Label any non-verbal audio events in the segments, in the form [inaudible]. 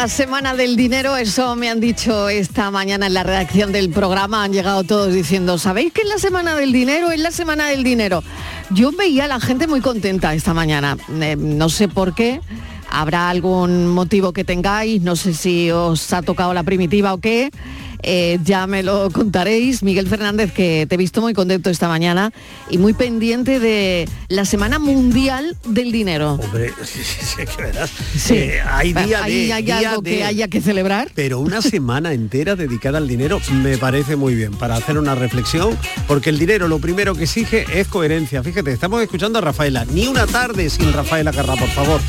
La semana del dinero, eso me han dicho esta mañana en la redacción del programa, han llegado todos diciendo, ¿sabéis que es la semana del dinero? Es la semana del dinero. Yo veía a la gente muy contenta esta mañana, Eh, no sé por qué, habrá algún motivo que tengáis, no sé si os ha tocado la primitiva o qué. Eh, ya me lo contaréis. Miguel Fernández, que te he visto muy contento esta mañana y muy pendiente de la Semana Mundial del Dinero. Hombre, [laughs] sí, sí, sí, que verás. Sí. Eh, hay día ¿Hay- de, hay día algo de- que haya que celebrar? Pero una semana entera dedicada al dinero me parece muy bien para hacer una reflexión, porque el dinero lo primero que exige es coherencia. Fíjate, estamos escuchando a Rafaela. Ni una tarde sin Rafaela Carrá, por favor.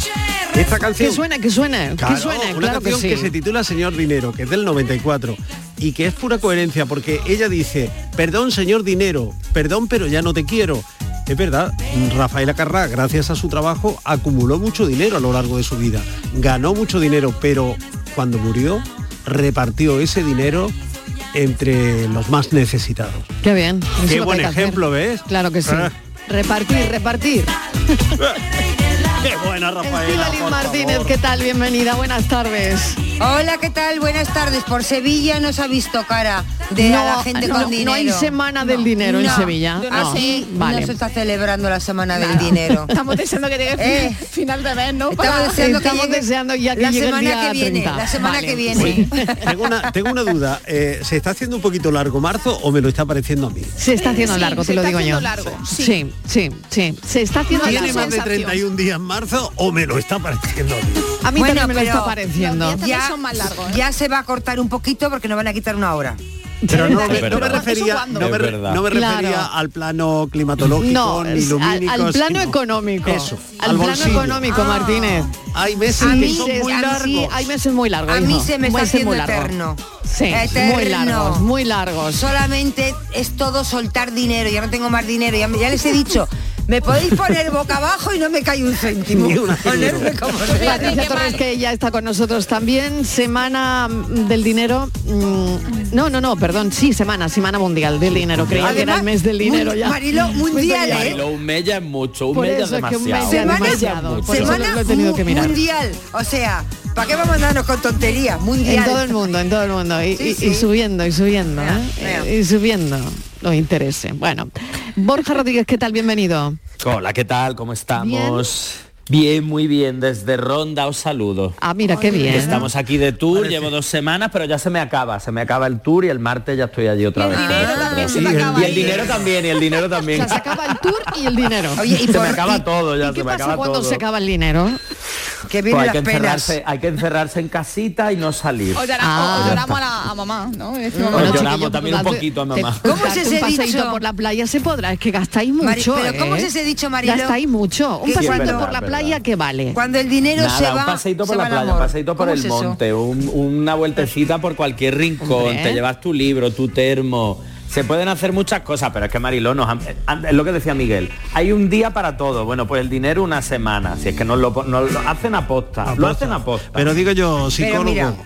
Esta canción... Que suene, que suene, Claro, que suene, una claro canción que, sí. se titula Señor Dinero, que es del 94 y que es pura coherencia porque ella dice, perdón señor Dinero, perdón pero ya no te quiero. Es verdad, Rafaela Carrá, gracias a su trabajo, acumuló mucho dinero a lo largo de su vida, ganó mucho dinero, pero cuando murió, repartió ese dinero entre los más necesitados. Qué bien. es Qué buen hacer. ejemplo, ¿ves? Claro que sí. Ah. Repartir, repartir. [laughs] Qué buena [laughs] Rafaela. Martínez. ¿qué tal? Bienvenida, buenas tardes. Hola, ¿qué tal? Buenas tardes. Por Sevilla no se ha visto cara de a la gente no, con no dinero. hay semana del dinero en No, Sevilla. No, No, vale. no se está celebrando la semana del dinero. [laughs] Estamos deseando que llegue Eh, final de mes, ¿no? Estamos Para- deseando que Estamos llegue deseando ya que la llegue el semana día que viene, 30. la semana Vale. que viene. [laughs] Tengo una, tengo una duda, eh, ¿se está haciendo un poquito largo marzo o me lo está pareciendo a mí? Se está haciendo Sí, largo, te lo digo yo. largo, sí. sí, sí, sí. Se está haciendo ¿Tiene largo. más de sensación. 31 días en marzo o me lo está pareciendo a mí? A mí Bueno, también me lo está pareciendo. también son más largos, ¿eh? ya se va a cortar un poquito porque nos van a quitar una hora. Pero no, me- no me refería, ¿Eso no me, Es re- verdad. no me Claro. refería al plano climatológico No, ni al, lumínico. al plano sino- económico. Eso, al, al plano bolsillo. económico, Martínez. Hay meses A que mí son muy largos. Sí, hay meses muy largos. A mí hijo. se me está haciendo muy largos. eterno. Sí, muy largos, muy largos. Solamente es todo soltar dinero. Ya no tengo más dinero. Ya, ya les he dicho, me podéis poner boca abajo y no me cae un céntimo. Ni una Ponerme como Patricia Torres, que ya está con nosotros también. Semana del dinero. mm, No, no, no, perdón. Sí, semana, semana mundial del dinero. Creía que era el mes del dinero ya. Marilo, mundial, ¿eh? Marilo, un mes ya es mucho, un es demasiado. Semana, demasiado. Por eso semana lo he tenido que mirar. mundial. O sea, ¿para qué vamos a andarnos con tonterías? Mundial. En todo el mundo, en todo el mundo. Y, Sí, y- sí. y subiendo, y subiendo. ¿eh? Y subiendo los intereses. Bueno, Borja Rodríguez, ¿qué tal? Bienvenido. Hola, ¿qué tal? ¿Cómo estamos? Bien, muy bien. Desde Ronda os saludo. Ah, mira, qué bien. Estamos aquí de tour, llevo dos semanas, pero ya se me acaba. Se me acaba el tour y el martes ya estoy allí otra el vez. dinero también se sí, te el- acaba Y el ahí. dinero también, y el dinero [laughs] O también. sea, se acaba el tour y el dinero. Oye, y se por me acaba y- todo ya, ¿Y se qué me pasa acaba cuando todo. se acaba el dinero? Que Pues hay, que las penas. encerrarse, hay que encerrarse en casita y no salir. O, Ah. o lloramos a, la- a mamá, ¿no? Y decimos, Bueno, bueno, lloramos también un poquito a mamá. ¿Cómo es ese dicho? por la playa se podrá, es que gastáis Mari- mucho, pero ¿cómo ¿eh? es ese dicho, Mariló? Gastáis mucho. Un Que cuando- por la Es playa. ¿qué vale? Cuando el dinero se Nada, va, un paseíto se por la playa, un amor. paseíto por ¿Cómo el es monte, un- una vueltecita por cualquier rincón, Hombre. te llevas tu libro, tu termo. Se pueden hacer muchas cosas, pero es que Mariló nos han- es lo que decía Miguel. Hay un día para todo. Bueno, pues el dinero una semana. Si es que nos lo, nos lo hacen aposta. Lo hacen aposta. Pero digo yo, psicólogo,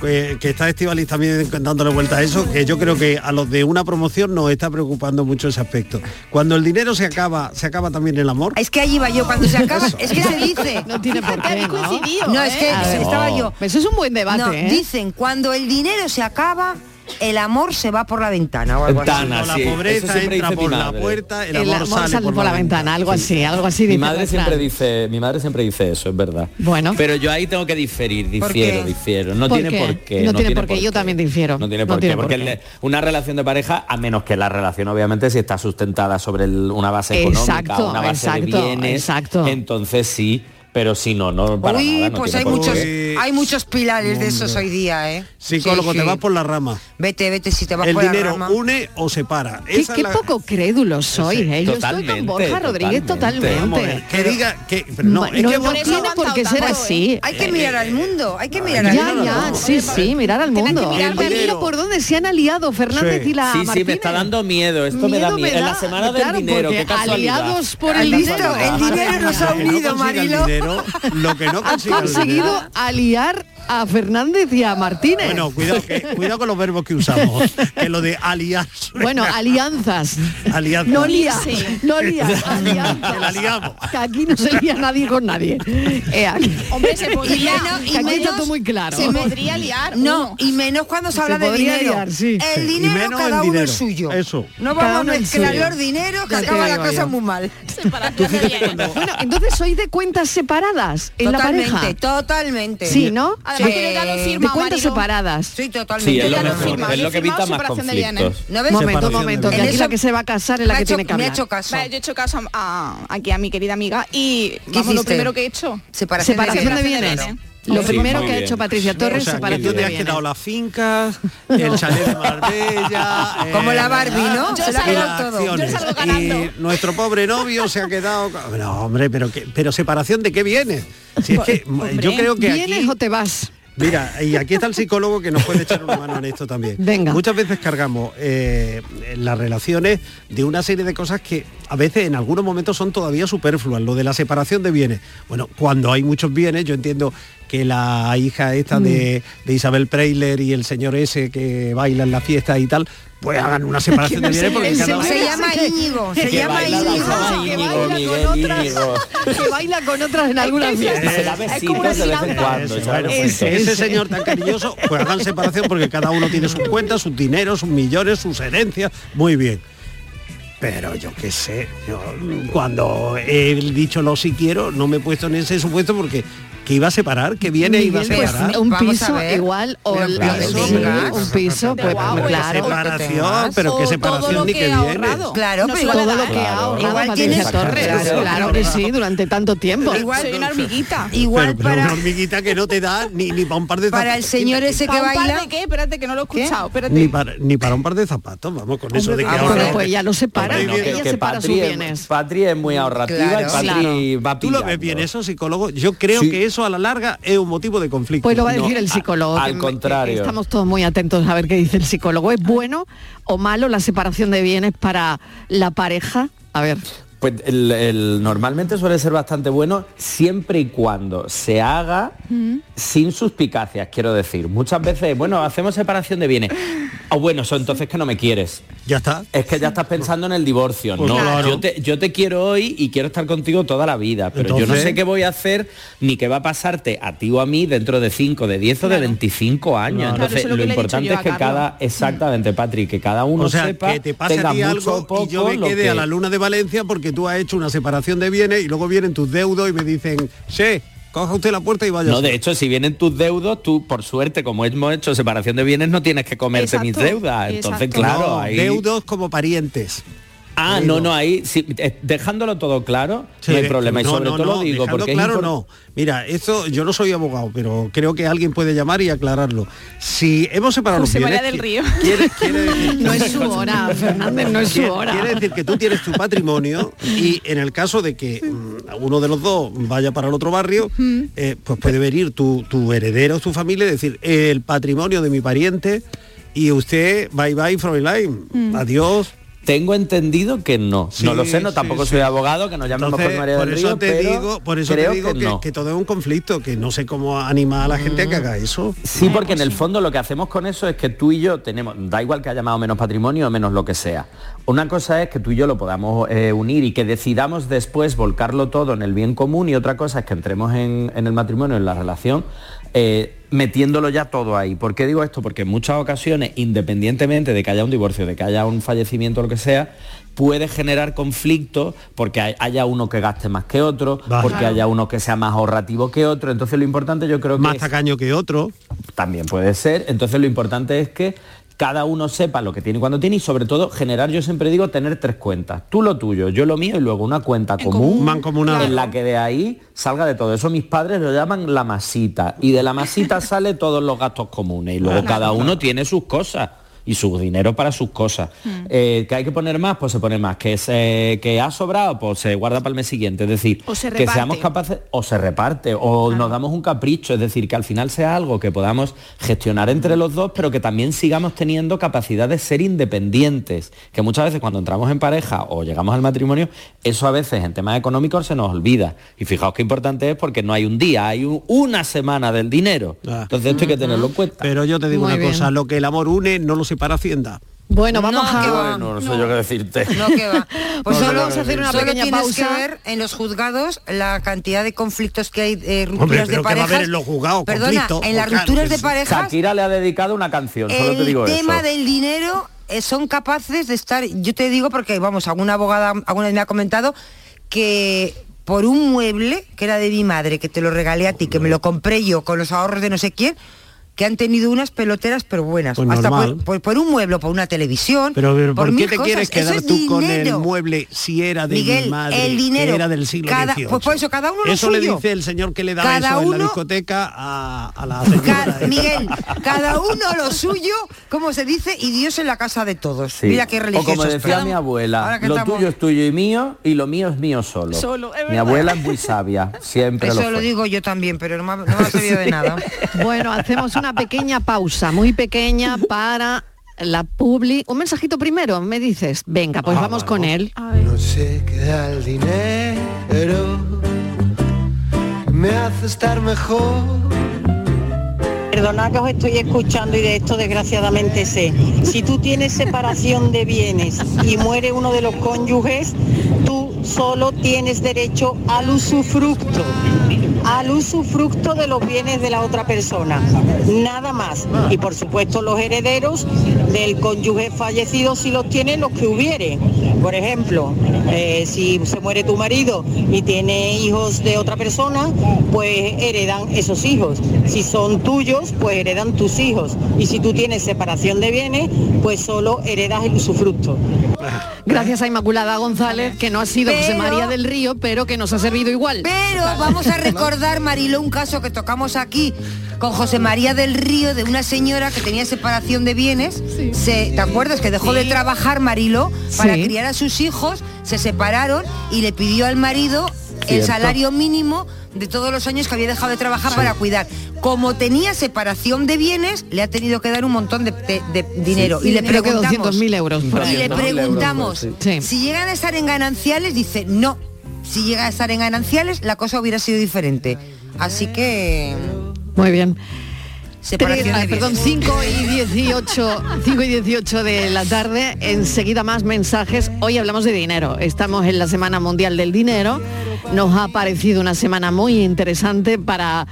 que, que está Estivalis también dándole vuelta a eso, que yo creo que a los de una promoción nos está preocupando mucho ese aspecto. Cuando el dinero se acaba, se acaba también el amor. Es que allí iba yo, cuando se acaba, es que se [laughs] dice. No tiene por que qué, habéis ¿no? coincidido, No, es que ¿eh? Ver. estaba yo. Eso es un buen debate, No, ¿eh? dicen, cuando el dinero se acaba, el amor se va por la ventana o algo así. Ventana, Cuando sí, la pobreza entra por la madre. puerta, el, El amor, sale, por, la, ventana. algo así, algo así. Mi dice madre siempre dice, mi madre siempre dice eso, es verdad. Bueno. Pero yo ahí tengo que diferir, ¿Por difiero, difiero. No ¿Por tiene qué? por qué. No tiene por qué, yo también difiero. No tiene No por tiene qué. por Porque qué. una relación de pareja, a menos que la relación, obviamente, si está sustentada sobre el- una base económica, Exacto, una base de bienes, exacto. entonces sí. Pero si no, no para Uy, nada. no pues hay por muchos, qué. hay muchos pilares de esos hoy día, ¿eh? Psicólogo, Sí, te sí. vas por la rama. Vete, vete si te vas El por la dinero rama. une o separa. Qué, Esa qué es la- poco crédulos sois, ¿eh? Yo estoy Totalmente, con Borja Rodríguez totalmente. Que diga que pero no, es que no tiene por qué ser aguantado así. ¿eh? Hay que mirar al mundo, hay que mirar al Ya, mundo. ya, sí, sí, mirar al mundo. El mira dinero. por dónde se han aliado Fernández y la Sí, sí, me está dando miedo. Esto me da Miedo. En la semana del claro, dinero, porque qué casualidad. aliados por el dinero. El dinero nos ha [laughs] unido, el Marilo. Lo que no el conseguido aliar a Fernández y a Martínez. Bueno, cuidado, que- cuidado con los verbos que usamos. Que lo de aliar. Bueno, alianzas. Alianza. No lía, Sí. no lía, alianzas. Que la liamos. Que aquí no se lía nadie con nadie. Eh, aquí- Hombre, se podría, menos- que aquí está menos- todo muy claro. se podría liar. No, uno. y menos cuando se, Se habla de dinero. liar, sí. El Sí, y dinero menos cada el uno es suyo. Eso. No Cada vamos a mezclar los dineros que acaba la cosa yo. muy mal. Bueno, entonces sois de cuentas separadas en la totalmente, pareja. totalmente. Sí, ¿no? Además Sí. que yo ya lo he De firmado, cuentas Marilo. separadas. Sí, totalmente. Sí, es lo ya lo he mejor. Es lo he que evita más conflictos. ¿No ves? Momento, momento, que aquí la que se va a casar es la me, que tiene que me ha hablar. hecho caso. Vale, yo he hecho caso a, aquí a mi querida amiga y vamos, lo primero que he hecho. Separación, Separación de Separación de bienes. Lo Sí, primero que ha hecho Patricia Torres, O sea, que separación tú te has quedado las fincas, el chalet de Marbella... [laughs] Como eh, la Barbie, ¿no? Yo [laughs] Se la ha salgo- quedado todo. yo acciones. salgo ganando. Y nuestro pobre novio se ha quedado... No, hombre, pero, que, pero separación de qué viene. Si es que Hombre, yo creo que ¿Vienes aquí... o te vas? Mira, y aquí está el psicólogo que nos puede echar una mano en esto también. Venga. Muchas veces cargamos eh, las relaciones de una serie de cosas que a veces en algunos momentos son todavía superfluas. Lo de la separación de bienes. Bueno, cuando hay muchos bienes, yo entiendo que la hija esta de, de Isabel Preisler y el señor ese que baila en la fiesta y tal, pues hagan una [laughs] separación de bienes porque cada Se uno... llama Íñigo, se Que llama la Íñigo. que Íñigo, baila Miguel con otras, Íñigo. que baila con otras en alguna fiesta. Se como besitos una de vez en cuando. Ese, se señor tan cariñoso, pues hagan separación porque cada uno tiene sus cuentas, sus dineros, sus millones, sus herencias, muy bien. Pero yo qué sé, yo, cuando he dicho lo si quiero, no me he puesto en ese supuesto porque que iba a separar, que viene iba a Miguel, pues, separar. un Vamos a piso igual o Pero el- claro, sí, claro. un piso, pues Guau, pues, claro. separación, pero qué separación ni que que ha viene. ahorrado. Claro, No pero lo todo da. lo que ha ahorrado Igual tienes- Torres, Claro. claro que sí, durante tanto tiempo. [laughs] Igual- Soy una hormiguita. Igual Pero, pero una para, hormiguita que no te da ni, ni para un par de zapatos. para el señor ese que ¿Pa un par baila. de qué? Espérate, que no lo he escuchado. Espérate. Ni para, ni para un par de zapatos, vamos, con eso de que ah, ahora... Pues ya lo separa, ella que separa sus es, bienes. Patri es muy ahorrativa Claro. y Patri va ¿Tú lo ves bien eso, psicólogo? Yo creo que eso a la larga es un motivo de conflicto. Pues lo va a No, decir el psicólogo. al que- contrario. que estamos todos muy atentos a ver qué dice el psicólogo. ¿Es bueno o malo la separación de bienes para la pareja? A ver. Pues el, el- normalmente suele ser bastante bueno siempre y cuando se haga sin suspicacias, quiero decir. Muchas veces, bueno, hacemos separación de bienes. [laughs] O bueno, eso entonces que no me quieres. Ya está. Es que ya estás pensando en el divorcio. Pues no, claro. yo, te, yo te quiero hoy y quiero estar contigo toda la vida, pero yo no sé qué voy a hacer ni qué va a pasarte a ti o a mí dentro de 5, de 10 o de 25 años. Claro. Entonces, Claro, eso es lo importante es que Carlos. cada, exactamente, Patrick, que cada uno O sea, sepa, que te pase tenga a ti mucho algo poco, y yo me lo quede que- a la luna de Valencia porque tú has hecho una separación de bienes y luego vienen tus deudos y me dicen, sí, coja usted la puerta y vaya. No, de hecho, si vienen tus deudos, tú, por suerte, como hemos hecho separación de bienes, no tienes que comerte mis deudas. Entonces, exacto. claro, No, ahí... deudos como parientes. Ah, no, no, ahí, sí, eh, dejándolo todo claro, Sí, no hay problema. Y no, sobre no, todo no, lo digo porque claro no. Mira, eso yo no soy abogado, pero creo que alguien puede llamar y aclararlo. Si hemos separado José los bienes, María del Río. Quiere, quiere decir, [laughs] No es su hora, Fernández, no es su hora. quiere decir que tú tienes tu patrimonio y en el caso de que mm, uno de los dos vaya para el otro barrio, eh, pues puede venir tu, tu heredero, tu familia y decir, el patrimonio de mi pariente y usted, bye bye, Fräulein, adiós. Tengo entendido que no. Sí, no lo sé, no tampoco sí. soy abogado, que nos llamemos Entonces, José María por del eso Río, te pero digo, por eso creo te digo que, no. que todo es un conflicto, que no sé cómo animar a la gente a que haga eso. Sí, porque en el fondo lo que hacemos con eso es que tú y yo tenemos, da igual que haya llamado menos patrimonio o menos lo que sea. Una cosa es que tú y yo lo podamos eh, unir y que decidamos después volcarlo todo en el bien común y otra cosa es que entremos en, en el matrimonio, en la relación, eh, metiéndolo ya todo ahí. ¿Por qué digo esto? Porque en muchas ocasiones, independientemente de que haya un divorcio, de que haya un fallecimiento o lo que sea, puede generar conflicto porque hay- haya uno que gaste más que otro, porque haya uno que sea más ahorrativo que otro. Entonces lo importante yo creo que Más es- tacaño que otro. también puede ser. Entonces lo importante es que cada uno sepa lo que tiene y cuando tiene y sobre todo generar, yo siempre digo, tener tres cuentas. Tú lo tuyo, yo lo mío y luego una cuenta común, Mancomunada. en la que de ahí salga de todo. Eso mis padres lo llaman la masita y de la masita [laughs] sale todos los gastos comunes y luego cada uno tiene sus cosas y su dinero para sus cosas. Eh, que hay que poner más, pues se pone más. Que, se, que ha sobrado, pues se guarda para el mes siguiente. Es decir, se que seamos capaces, o se reparte, o nos damos un capricho. Es decir, que al final sea algo que podamos gestionar entre los dos, pero que también sigamos teniendo capacidad de ser independientes. Que muchas veces cuando entramos en pareja o llegamos al matrimonio, eso a veces en temas económicos se nos olvida. Y fijaos qué importante es porque no hay un día, hay un- una semana del dinero. Ah. Entonces esto hay que tenerlo en cuenta. Pero yo te digo Muy una bien. cosa, lo que el amor une no lo separa Hacienda. Bueno, vamos No, a... Bueno, no sé yo qué decirte. No que va. [laughs] Pues No solo, lo que a hacer una solo pequeña tienes pausa. que ver en los juzgados la cantidad de conflictos que hay, eh, rupturas Hombre, de pero ¿qué va a parejas. haber en los juzgados? Perdona, en las rupturas de parejas, Shakira le ha dedicado una canción, solo te el tema del dinero eh, son capaces de estar, yo te digo porque, vamos, alguna abogada alguna vez me ha comentado que por un mueble que era de mi madre, que te lo regalé a ti, que me lo compré yo con los ahorros de no sé quién, que han tenido unas peloteras pero buenas. Pues Hasta por, por- por un mueble, por una televisión. Pero, pero, ¿por, mil qué te cosas. quieres Eso quedar es tú con el dinero. mueble si era de Miguel, mi madre, el dinero, que era del siglo cada- XVIII? pues por eso, cada uno lo Eso le suyo. dice el señor que le daba Cada eso en la uno- discoteca a, a la señora. Ca- Miguel, cada uno lo suyo, como se dice, y Dios en la casa de todos. Sí. Mira qué o religioso. como decía mi abuela, lo tuyo es tuyo y mío y lo mío es mío solo. Solo, es mi abuela es muy sabia, siempre Eso lo lo digo yo también, pero no me, ha- no me ha servido de nada. Bueno, hacemos una pequeña pausa, muy pequeña para la publi. Un mensajito primero, me dices. Venga, pues Ah, vamos con él. No sé qué da el dinero, me hace estar mejor. Perdonad que os estoy escuchando y de esto desgraciadamente sé. Si tú tienes separación de bienes y muere uno de los cónyuges, tú solo tienes derecho al usufructo, al usufructo de los bienes de la otra persona, nada más. Y por supuesto los herederos del cónyuge fallecido si los tienen los que hubiere. Por ejemplo, eh, si se muere tu marido y tiene hijos de otra persona, pues heredan esos hijos. Si son tuyos, pues heredan tus hijos. Y si tú tienes separación de bienes, pues solo heredas el usufructo. Gracias a Inmaculada González, que no ha sido José María del Río, pero que nos ha servido igual. Pero vamos a [laughs] recordar, Marilo, un caso que tocamos aquí con José María del Río, de una señora que tenía separación de bienes. Se, ¿Te acuerdas? Que dejó de trabajar, Marilo, para Sí. criar a sus hijos, se separaron y le pidió al marido el salario mínimo de todos los años que había dejado de trabajar para cuidar. Como tenía separación de bienes, le ha tenido que dar un montón de, de- de dinero. y le que preguntamos, 200.000 euros. por ahí. y le 200.000 euros, preguntamos si llegan a estar en gananciales, dice no. Si llega a estar en gananciales, la cosa hubiera sido diferente. Así que Muy bien. Separación perdón, bienes. 5 y 18, 5 y 18 de la tarde, enseguida más mensajes. Hoy hablamos de dinero. Estamos en la Semana Mundial del Dinero. Nos ha parecido una semana muy interesante para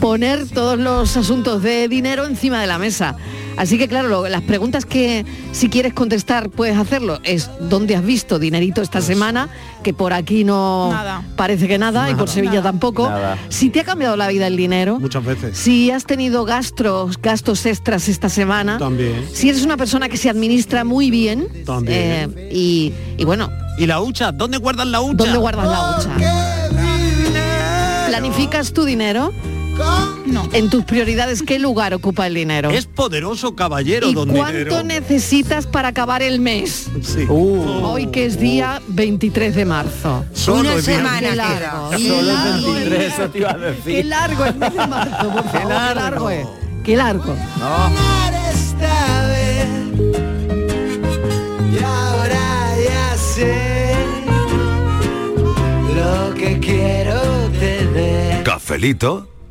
poner todos los asuntos de dinero encima de la mesa. Así que claro, lo- las preguntas que si quieres contestar puedes hacerlo es ¿dónde has visto dinerito esta semana? Que por aquí no Nada. parece que nada, y por Sevilla Nada. tampoco. Nada. Si te ha cambiado la vida el dinero, Muchas veces. si has tenido gastos, gastos extras esta semana, También. si eres una persona que se administra muy bien, También. eh, y, y bueno, ¿Y la hucha? ¿Dónde guardan la hucha? ¿dónde guardas la hucha? ¿Planificas tu dinero? No. En tus prioridades, ¿qué lugar ocupa el dinero? Es poderoso caballero, ¿Y don cuánto Dinero. necesitas para acabar el mes? Sí. Uh, Hoy que es día 23 de marzo. Solo Una semana Qué queda. largo. Y solo el largo, 23, el eso te iba a Qué decir. largo el mes de marzo, por favor, qué largo, largo. es. Qué largo. vez y ahora ya sé lo que quiero tener. Cafelito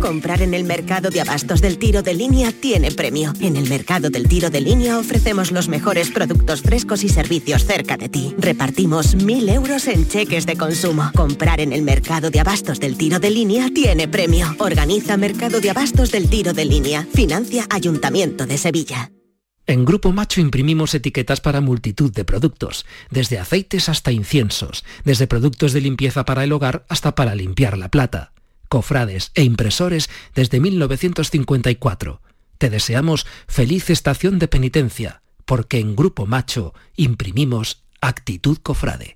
Comprar en el mercado de abastos del tiro de línea tiene premio. En el mercado del tiro de línea ofrecemos los mejores productos frescos y servicios cerca de ti. Repartimos mil euros en cheques de consumo. Comprar en el mercado de abastos del tiro de línea tiene premio. Organiza Mercado de Abastos del Tiro de Línea. Financia Ayuntamiento de Sevilla. En Grupo Macho imprimimos etiquetas para multitud de productos, desde aceites hasta inciensos, desde productos de limpieza para el hogar hasta para limpiar la plata cofrades e impresores desde 1954. Te deseamos feliz estación de penitencia, porque en Grupo Macho imprimimos actitud cofrade.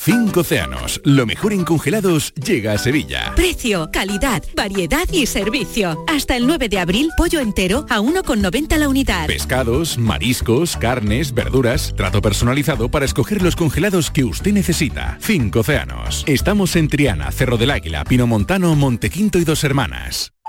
Cinco océanos, lo mejor en congelados llega a Sevilla. Precio, calidad, variedad y servicio. Hasta el 9 de abril, pollo entero a 1,90 la unidad. Pescados, mariscos, carnes, verduras, trato personalizado para escoger los congelados que usted necesita. Cinco océanos. Estamos en Triana, Cerro del Águila, Pinomontano, Montequinto y Dos Hermanas.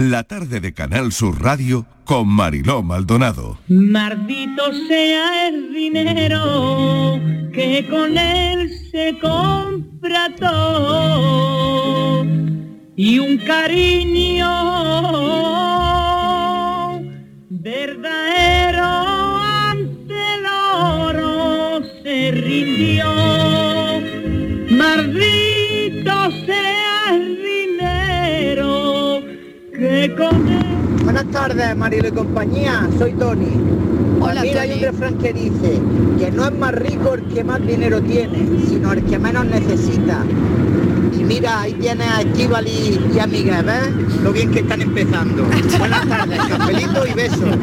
La tarde de Canal Sur Radio con Mariló Maldonado. Maldito sea el dinero que con él se compra todo y un cariño verdadero ante el oro se rindió. Buenas tardes, Marilo y compañía, soy Tony. Hola, Mira, hay Tony. un refrán que dice que no es más rico el que más dinero tiene, sino el que menos necesita. Mira, ahí tienes a Estivali y a Miguel, ¿ves? Lo bien que están empezando. Buenas tardes, cafelito y besos.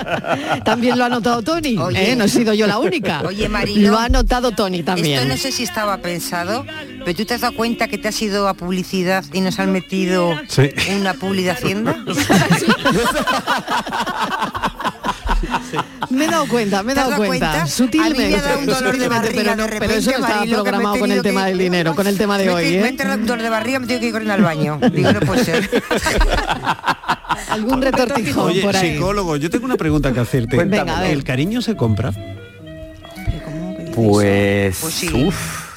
[laughs] También lo ha notado Tony, Oye. ¿eh? no he sido yo la única. Oye, Marilo. Lo ha notado Tony también. Esto no sé si estaba pensado, pero tú te has dado cuenta que te has ido a publicidad y nos han metido Sí. una publi de Hacienda. [laughs] [laughs] Me he dado cuenta, me he ¿Te has dado cuenta. cuenta? Sutilmente. A mí me ha dado un dolor de barriga pero, no- de pero eso no repente, estaba Marilo, programado con el tema que- del dinero, con el tema de Me hoy. te- ¿eh? me entra un dolor de barriga, me tengo que ir corriendo al baño. Digo, no puede ser. [laughs] Algún retortijón Oye, por ahí. psicólogo, yo tengo una pregunta que hacerte. Cuéntame. Venga, a ver. ¿El cariño se compra? Pues, Pues sí. uf.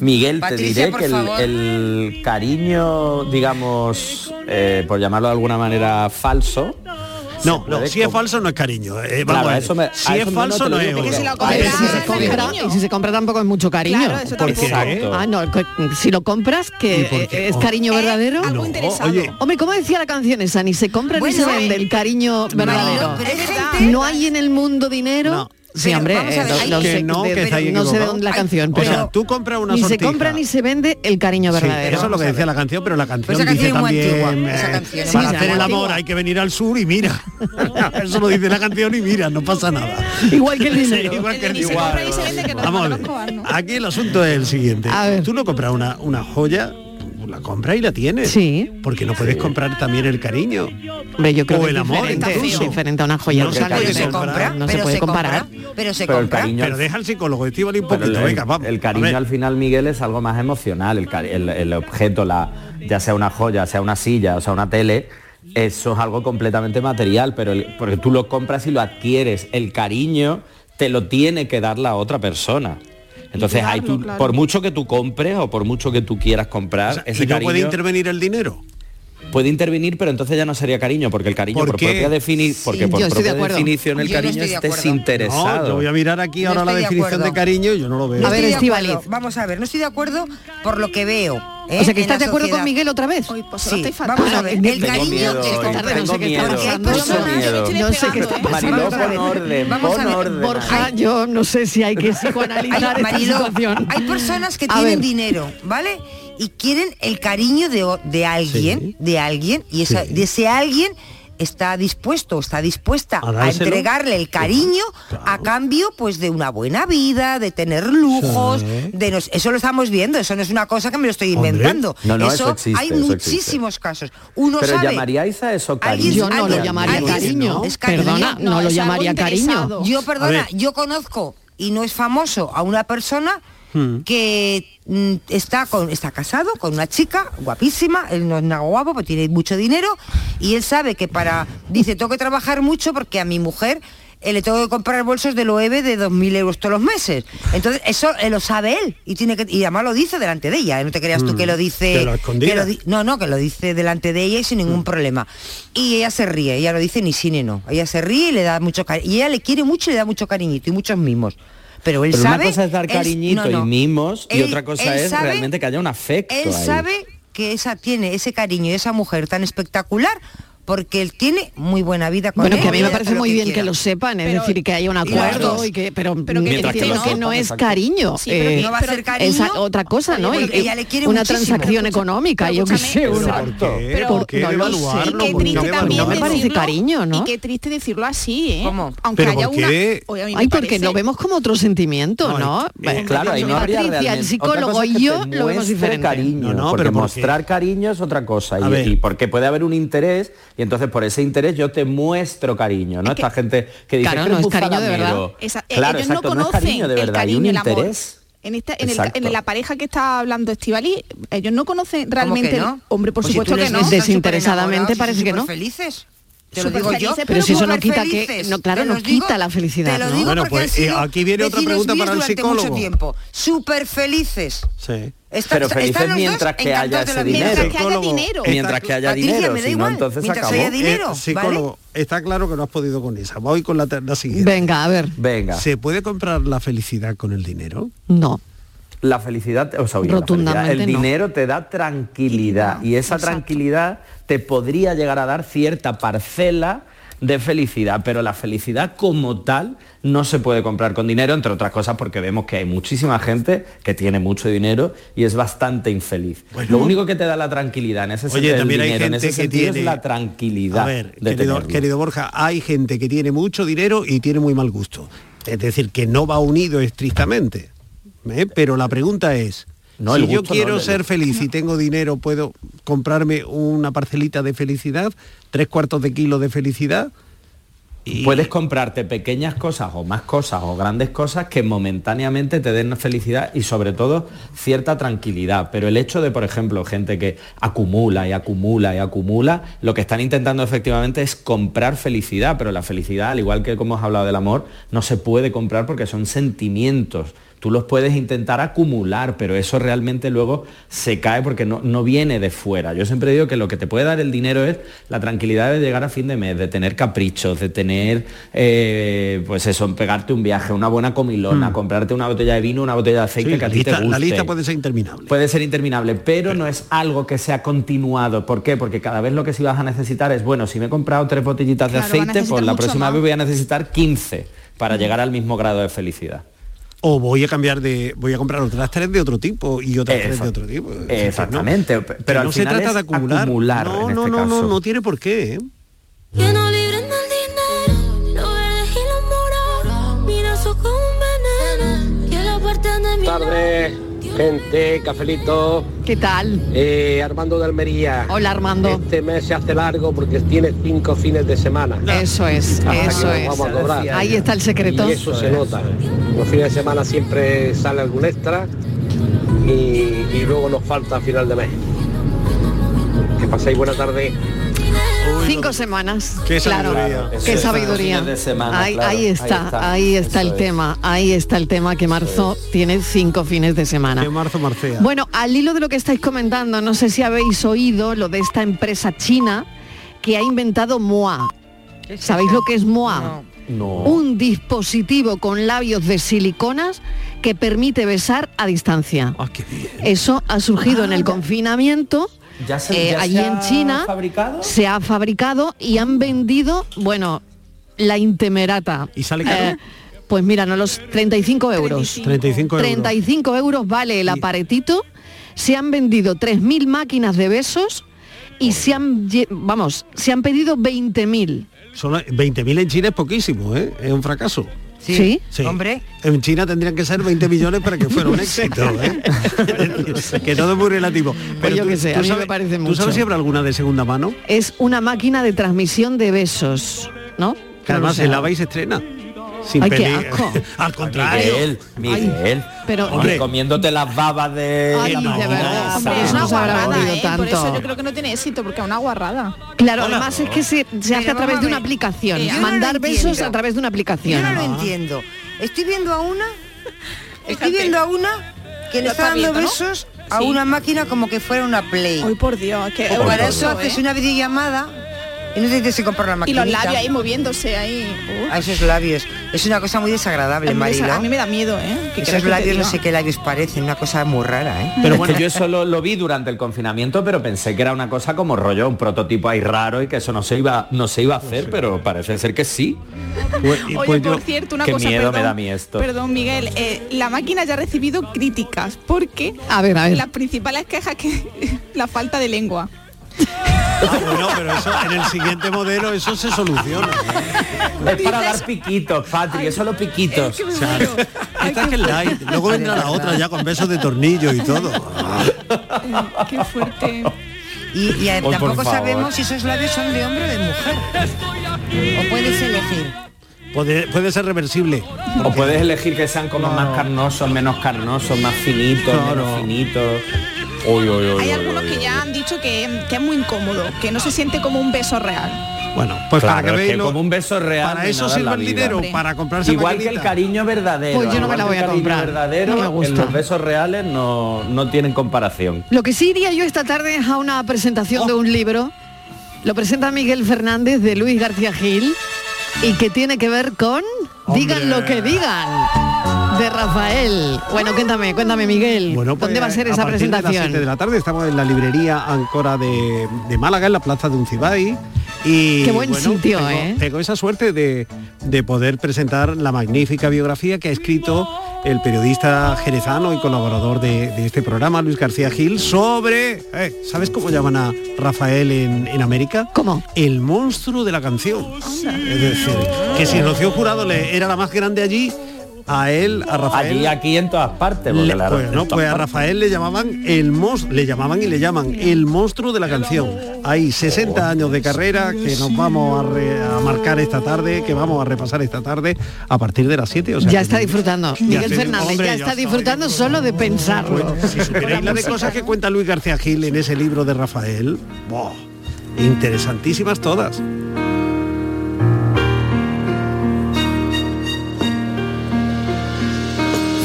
Miguel, Patricia, te diré que el, el cariño, digamos, eh, por llamarlo de alguna manera, falso. No, no, si es falso no es cariño. eh, Claro, vamos a a eso me- a si eso es no, no falso no, lo es. porque- si lo se compra, y si se compra tampoco es mucho cariño. Claro, eso ¿Por tampoco. qué? Ah, no, si lo compras, que es Oh. cariño verdadero. algo No, interesado. oye, Hombre, ¿cómo decía la canción esa? Ni se compra ni Bueno, se vende el cariño verdadero. Sí, hombre, eh, no, sé dónde la canción. Pero tú compras una Ni se compra ni se vende el cariño verdadero. Eso es lo que decía la canción, pero la pues canción, dice también, eh, canción para hacer el amor hay que venir al sur y mira. [laughs] eso lo dice la canción y mira, no pasa nada. Igual que el [laughs] igual que el aquí el asunto es el siguiente. Tú no compras una joya la compras y la tienes. Sí. Porque no puedes comprar también el cariño. Hombre, yo creo o que el amor diferente, es diferente a una joya. No, se, no se puede comparar. Pero se pero cariño, pero deja al psicólogo, Estivali, un poquito. El, venga, vamos. el cariño al final, Miguel, es algo más emocional. El, el, objeto, la, ya sea una joya, sea una silla, o sea una tele, eso es algo completamente material, pero porque tú lo compras y lo adquieres. El cariño te lo tiene que dar la otra persona. Entonces, hay tú, claro. por mucho que tú compres o por mucho que tú quieras comprar, o sea, ese ¿y no cariño, puede intervenir el dinero? Puede intervenir, pero entonces ya no sería cariño, porque el cariño por, por propia porque por propia de definición el yo cariño no es desinteresado. No, yo voy a mirar aquí yo ahora la definición de, cariño y yo no lo veo. A ver, Estivali, vamos a ver, no estoy de acuerdo por lo que veo ¿Eh? O sea, que estás de acuerdo con Miguel otra vez. Pues, sí. Vamos a ver. El tengo cariño miedo, tarde, no sé qué está pasando. No sé qué está pasando. pon orden, Vamos a ver, orden. Borja, hay... yo no sé si hay que [laughs] psicoanalizar hay, esta situación. Hay personas que tienen dinero, ¿vale? Y quieren el cariño de, de alguien, sí. de alguien, y esa, sí. de ese alguien está dispuesto, está dispuesta a, entregarle el cariño a cambio pues de una buena vida, de tener lujos, de nos... eso lo estamos viendo, eso no es una cosa que me lo estoy inventando. No, no, eso, hay muchísimos casos. Uno Pero sabe, eso cariño. Yo no lo llamaría cariño. Es cariño. Perdona, no lo llamaría cariño. Yo perdona, yo conozco y no es famoso a una persona que mm, está, con, está casado con una chica guapísima, él no es nada guapo, pero tiene mucho dinero, y él sabe que para, dice, tengo que trabajar mucho porque a mi mujer eh, le tengo que comprar bolsos de loewe de 2.000 euros todos los meses. Entonces, eso eh, lo sabe él y tiene que y además lo dice delante de ella. ¿eh? No te creas tú que lo dice... No, no, que lo dice delante de ella y sin ningún problema. Y ella se ríe, ella lo dice ni sí ni no. Ella se ríe y le da mucho cariño. Y ella le quiere mucho y le da mucho cariñito y muchos mimos pero él pero sabe... Una cosa es dar cariñito no, no. y mimos él, y otra cosa es sabe, realmente que haya un afecto. Él ahí. sabe que esa tiene ese cariño y esa mujer tan espectacular porque él tiene muy buena vida con bueno, que a mí me parece muy bien que lo sepan, es decir, que haya un acuerdo y que pero, pero que, no, es cariño, sí, pero eh, no va a ser cariño esa otra cosa, ¿no? Y, ella le quiere una transacción económica, yo qué sé, pero no me parece cariño, ¿no? Y qué triste decirlo así, ¿eh? Aunque haya una Ay, porque lo vemos como otro sentimiento, ¿no? Claro, ahí no habría el psicólogo y yo lo vemos diferente. cariño, no, pero mostrar cariño es otra cosa y porque puede haber un interés y entonces por ese interés yo te muestro cariño, ¿no? Esta gente que dice que no, es cariño de verdad. Eh, claro, ellos no conocen no es cariño de verdad, el cariño, un interés. En, esta, en, el, en, la pareja que está hablando Estivali, ellos no conocen realmente. Hombre, por supuesto que no. Desinteresadamente parece que no. Felices. Te lo digo yo, pero, si eso no quita que no claro, no quita la felicidad, ¿no? Bueno, pues aquí viene otra pregunta para el psicólogo. Tiempo, súper felices. Pero felices mientras que haya ese dinero. Mientras que haya dinero. Eh, si no, entonces acabó. Eh, psicólogo, está claro que no has podido con esa. Voy con la, la siguiente. Venga, a ver. Venga. ¿Se puede comprar la felicidad con el dinero? No la felicidad, o sea, Rotundamente el dinero te da tranquilidad y esa tranquilidad te podría llegar a dar cierta parcela de felicidad, pero la felicidad como tal no se puede comprar con dinero, entre otras cosas porque vemos que hay muchísima gente que tiene mucho dinero y es bastante infeliz. Lo único que te da la tranquilidad en ese sentido, también dinero, gente en ese que sentido tiene... es la tranquilidad. A ver, querido, querido Borja, hay gente que tiene mucho dinero y tiene muy mal gusto. Es decir, que no va unido estrictamente. ¿eh? pero la pregunta es, si yo quiero ser feliz y tengo dinero, ¿puedo comprarme una parcelita de felicidad? ¿Tres cuartos de kilo de felicidad? Puedes comprarte pequeñas cosas o más cosas o grandes cosas que momentáneamente te den felicidad y sobre todo cierta tranquilidad. Pero el hecho de, por ejemplo, gente que acumula y acumula y acumula, lo que están intentando efectivamente es comprar felicidad, pero la felicidad, al igual que como hemos hablado del amor, no se puede comprar porque son sentimientos Tú los puedes intentar acumular, pero eso realmente luego se cae porque no, no viene de fuera. Yo siempre digo que lo que te puede dar el dinero es la tranquilidad de llegar a fin de mes, de tener caprichos, de tener, eh, pues eso, pegarte un viaje, una buena comilona, hmm. comprarte una botella de vino, una botella de aceite que a ti te guste. La lista puede ser interminable. Puede ser interminable, pero, no es algo que sea continuado. ¿Por qué? Porque cada vez lo que sí vas a necesitar es, bueno, si me he comprado tres botellitas de aceite, pues la próxima vez voy a necesitar 15 para hmm. llegar al mismo grado de felicidad. O voy a cambiar de, voy a comprar otras tres de otro tipo y otras tres de otro tipo. No- Exactamente, pero al no se trata de acumular. acumular no, en no, este no, no, caso. no tiene por qué. ¿eh? Gente, cafelito. ¿Qué tal? Eh, Armando de Almería. Hola, Armando. Este mes se hace largo porque tiene cinco fines de semana. Eso es, Hasta que eso nos es. Vamos a cobrar. Ahí está el secreto. Y eso se nota. Los fines de semana siempre sale algún extra y, y luego nos falta a final de mes. Que paséis buena tarde. Cinco semanas. Qué claro. sabiduría. Qué Eso es, sabiduría. de semana, ahí, claro, ahí ahí está, ahí está el es. tema, ahí está el tema que marzo tiene cinco fines de semana. Que marzo marcea. Bueno, al hilo de lo que estáis comentando, no sé si habéis oído lo de esta empresa china que ha inventado MOA. ¿Sabéis lo que es MOA? No. Un dispositivo con labios de siliconas que permite besar a distancia. Ah, Eso ha surgido en el confinamiento. Ya se- eh, ya allí se en ha China fabricado. se ha fabricado y han vendido, bueno, la intemerata. ¿Y sale caro? pues mira, no los 35 euros. 35 euros. 35 euros vale el aparatito. Se han vendido 3.000 máquinas de besos y se han, vamos, se han pedido 20.000. Son 20.000 en China es poquísimo, ¿eh? Es un fracaso. Sí, hombre. En China tendrían que ser 20 millones para que fuera un [laughs] éxito, ¿eh? [laughs] que todo es muy relativo. Pues yo tú- qué sé, tú a mí me sabes- parece ¿Tú mucho. sabes si habrá alguna de segunda mano? Es una máquina de transmisión de besos, ¿no? Que además se lava y se estrena. Sin Ay, qué asco. [laughs] Al contrario. Miguel, Miguel. pero- Hombre, comiéndote las babas de Ay, de verdad, hombre, Es una guarrada, vendido ¿eh? Por eso tanto. yo creo que no tiene éxito, porque es una guarrada. Claro, además es que se, se hace a través de una aplicación. No lo Mandar besos a través de una aplicación. Yo no lo entiendo. Estoy viendo a una, [laughs] estoy viendo a una que le está dando besos a una máquina como que fuera una Play. Hoy por Dios, que horroroso, eso haces ¿eh? una videollamada y no te tienes que comprar la Y máquina. los labios ahí moviéndose ahí. A esos labios. Es una cosa muy desagradable, A mí me desa- Marilo. a mí me da miedo, ¿eh? ¿Qué quieres Esos que te labios no sé qué labios parecen, una cosa muy rara, ¿eh? Pero bueno, yo eso lo, lo vi durante el confinamiento, pero pensé que era una cosa como rollo, un prototipo ahí raro y que eso no se iba, no se iba a hacer, pero parece ser que sí. Oye, por cierto, una Qué cosa, miedo perdón, me da a mí esto. Perdón, Miguel, eh, la máquina ya ha recibido críticas porque A ver, a ver. las principales quejas que [laughs] la falta de lengua. Ah, bueno, pero eso en el siguiente modelo eso se soluciona. Es para dar piquitos, Patri, eso los piquitos. Esta es el light. Luego vendrá la otra ya con besos de tornillo y todo. Qué fuerte. Y, y, eh, tampoco sabemos si esos labios son de hombre o de mujer. O puedes elegir. Puede, puede ser reversible. O puedes elegir que sean como más carnosos, menos carnosos, más finitos, menos finitos. Uy, uy, uy, Hay uy, algunos uy, que uy. ya han dicho que, que es muy incómodo, que no se siente como un beso real. Bueno, pues Claro, para que es veáis que lo- como un beso real. Para eso sirve el dinero, para comprarse Igual que el cariño verdadero. Pues yo no me la voy el a cariño comprar. verdadero, No me gusta. en los besos reales no, no tienen comparación. Lo que sí iría yo esta tarde es a una presentación de un libro. Lo presenta Miguel Fernández de Luis García Gil y que tiene que ver con Digan lo que digan de Rafael. Bueno, cuéntame, cuéntame Miguel. Bueno, pues, ¿Dónde va a ser a esa de las presentación? siete de la tarde estamos en la librería Ancora de, de Málaga, en la plaza de Uncibay. Y, Qué buen sitio, tengo, ¿eh? tengo esa suerte de, de poder presentar la magnífica biografía que ha escrito el periodista jerezano y colaborador de, de este programa, Luis García Gil, sobre... eh, ¿Sabes cómo llaman a Rafael en, en América? ¿Cómo? El monstruo de la canción. Es decir, que si Rocío Jurado le era la más grande allí, a él, a Rafael... Allí, aquí, en todas partes. porque Le- la- pues no, pues a. Rafael le llamaban el mos, le llamaban y le llaman el monstruo de la canción. Hay 60 años de carrera que nos vamos a, re- a marcar esta tarde, que vamos a repasar esta tarde a partir de las 7. O sea, ya está disfrutando. Miguel Fernández hombre, ya ya está disfrutando solo de pensarlo. Si supierais la de cosas que cuenta Luis García Gil en ese libro de Rafael, interesantísimas todas.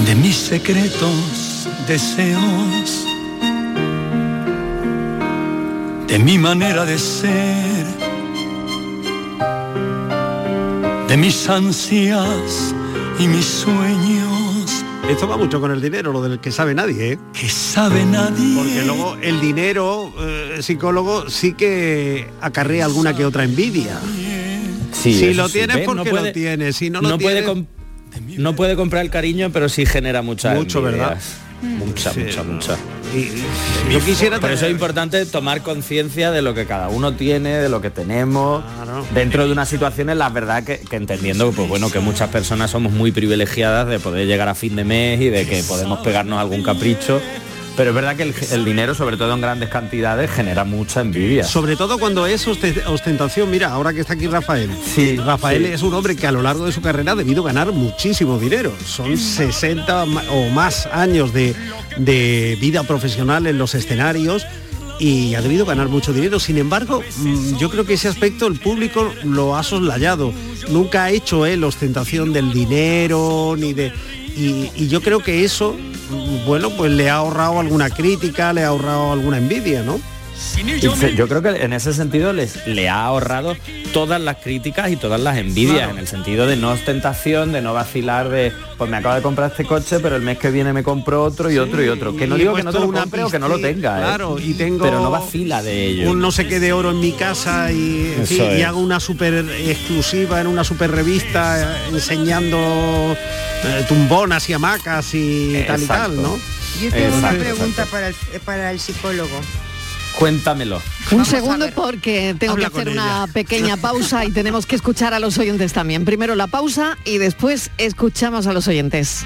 De mis secretos deseos, de mi manera de ser, de mis ansias y mis sueños. Esto va mucho con el dinero, lo del que sabe nadie, ¿eh? Que sabe nadie. Porque luego el dinero, eh, psicólogo, sí que acarrea alguna que otra envidia. Sí, si lo tienes porque No puede- lo tienes, si no lo no puede tienes... no puede comprar el cariño, pero sí genera mucha Mucho, envidia. ¿verdad? Mucha, Sí, mucha, no. mucha. yo quisiera Por eso es importante tomar conciencia de lo que cada uno tiene, de lo que tenemos, dentro de unas situaciones, la verdad que, que entendiendo pues bueno que muchas personas somos muy privilegiadas de poder llegar a fin de mes y de que podemos pegarnos algún capricho. Pero es verdad que el, el dinero, sobre todo en grandes cantidades, genera mucha envidia. Sobre todo cuando es oste- ostentación, mira, ahora que está aquí Rafael. Sí, Rafael sí. es un hombre que a lo largo de su carrera ha debido ganar muchísimo dinero. Son 60 ma- o más años de, de vida profesional en los escenarios y ha debido ganar mucho dinero. Sin embargo, mm, yo creo que ese aspecto el público lo ha soslayado. Nunca ha hecho él ostentación del dinero ni de. Y, y yo creo que eso, bueno, pues le ha ahorrado alguna crítica, le ha ahorrado alguna envidia, ¿no? Y se- Yo creo que en ese sentido les, le ha ahorrado todas las críticas y todas las envidias, Claro. en el sentido de no ostentación, de no vacilar de, pues me acabo de comprar este coche, pero el mes que viene me compro otro y otro y otro. Que no digo que no te lo una compre o que no lo tenga, ¿eh? Claro, y tengo pero no vacila de ello. un no sé qué de oro en mi casa y, en Eso fin, y es. hago una super exclusiva en una super revista eh, enseñando eh, tumbonas y hamacas y tal y tal. ¿no? Yo tengo una pregunta para el, para el psicólogo. Cuéntamelo. Un segundo porque tengo Habla que hacer una pequeña [laughs] pausa y tenemos que escuchar a los oyentes también. Primero la pausa y después escuchamos a los oyentes.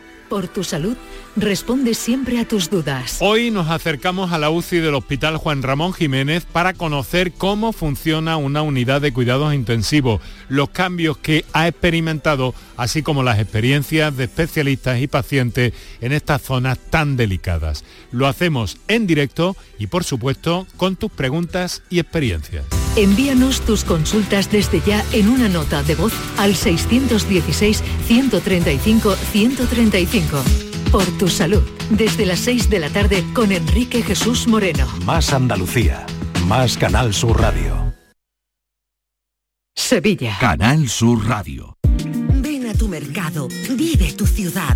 por tu salud, responde siempre a tus dudas. Hoy nos acercamos a la UCI del Hospital Juan Ramón Jiménez para conocer cómo funciona una unidad de cuidados intensivos, los cambios que ha experimentado, así como las experiencias de especialistas y pacientes en estas zonas tan delicadas. Lo hacemos en directo y por supuesto con tus preguntas y experiencias. Envíanos tus consultas desde ya en una nota de voz al 616-135-135. Por tu salud, desde las 6 de la tarde con Enrique Jesús Moreno. Más Andalucía. Más Canal Sur Radio. Sevilla. Canal Sur Radio. Ven a tu mercado, vive tu ciudad.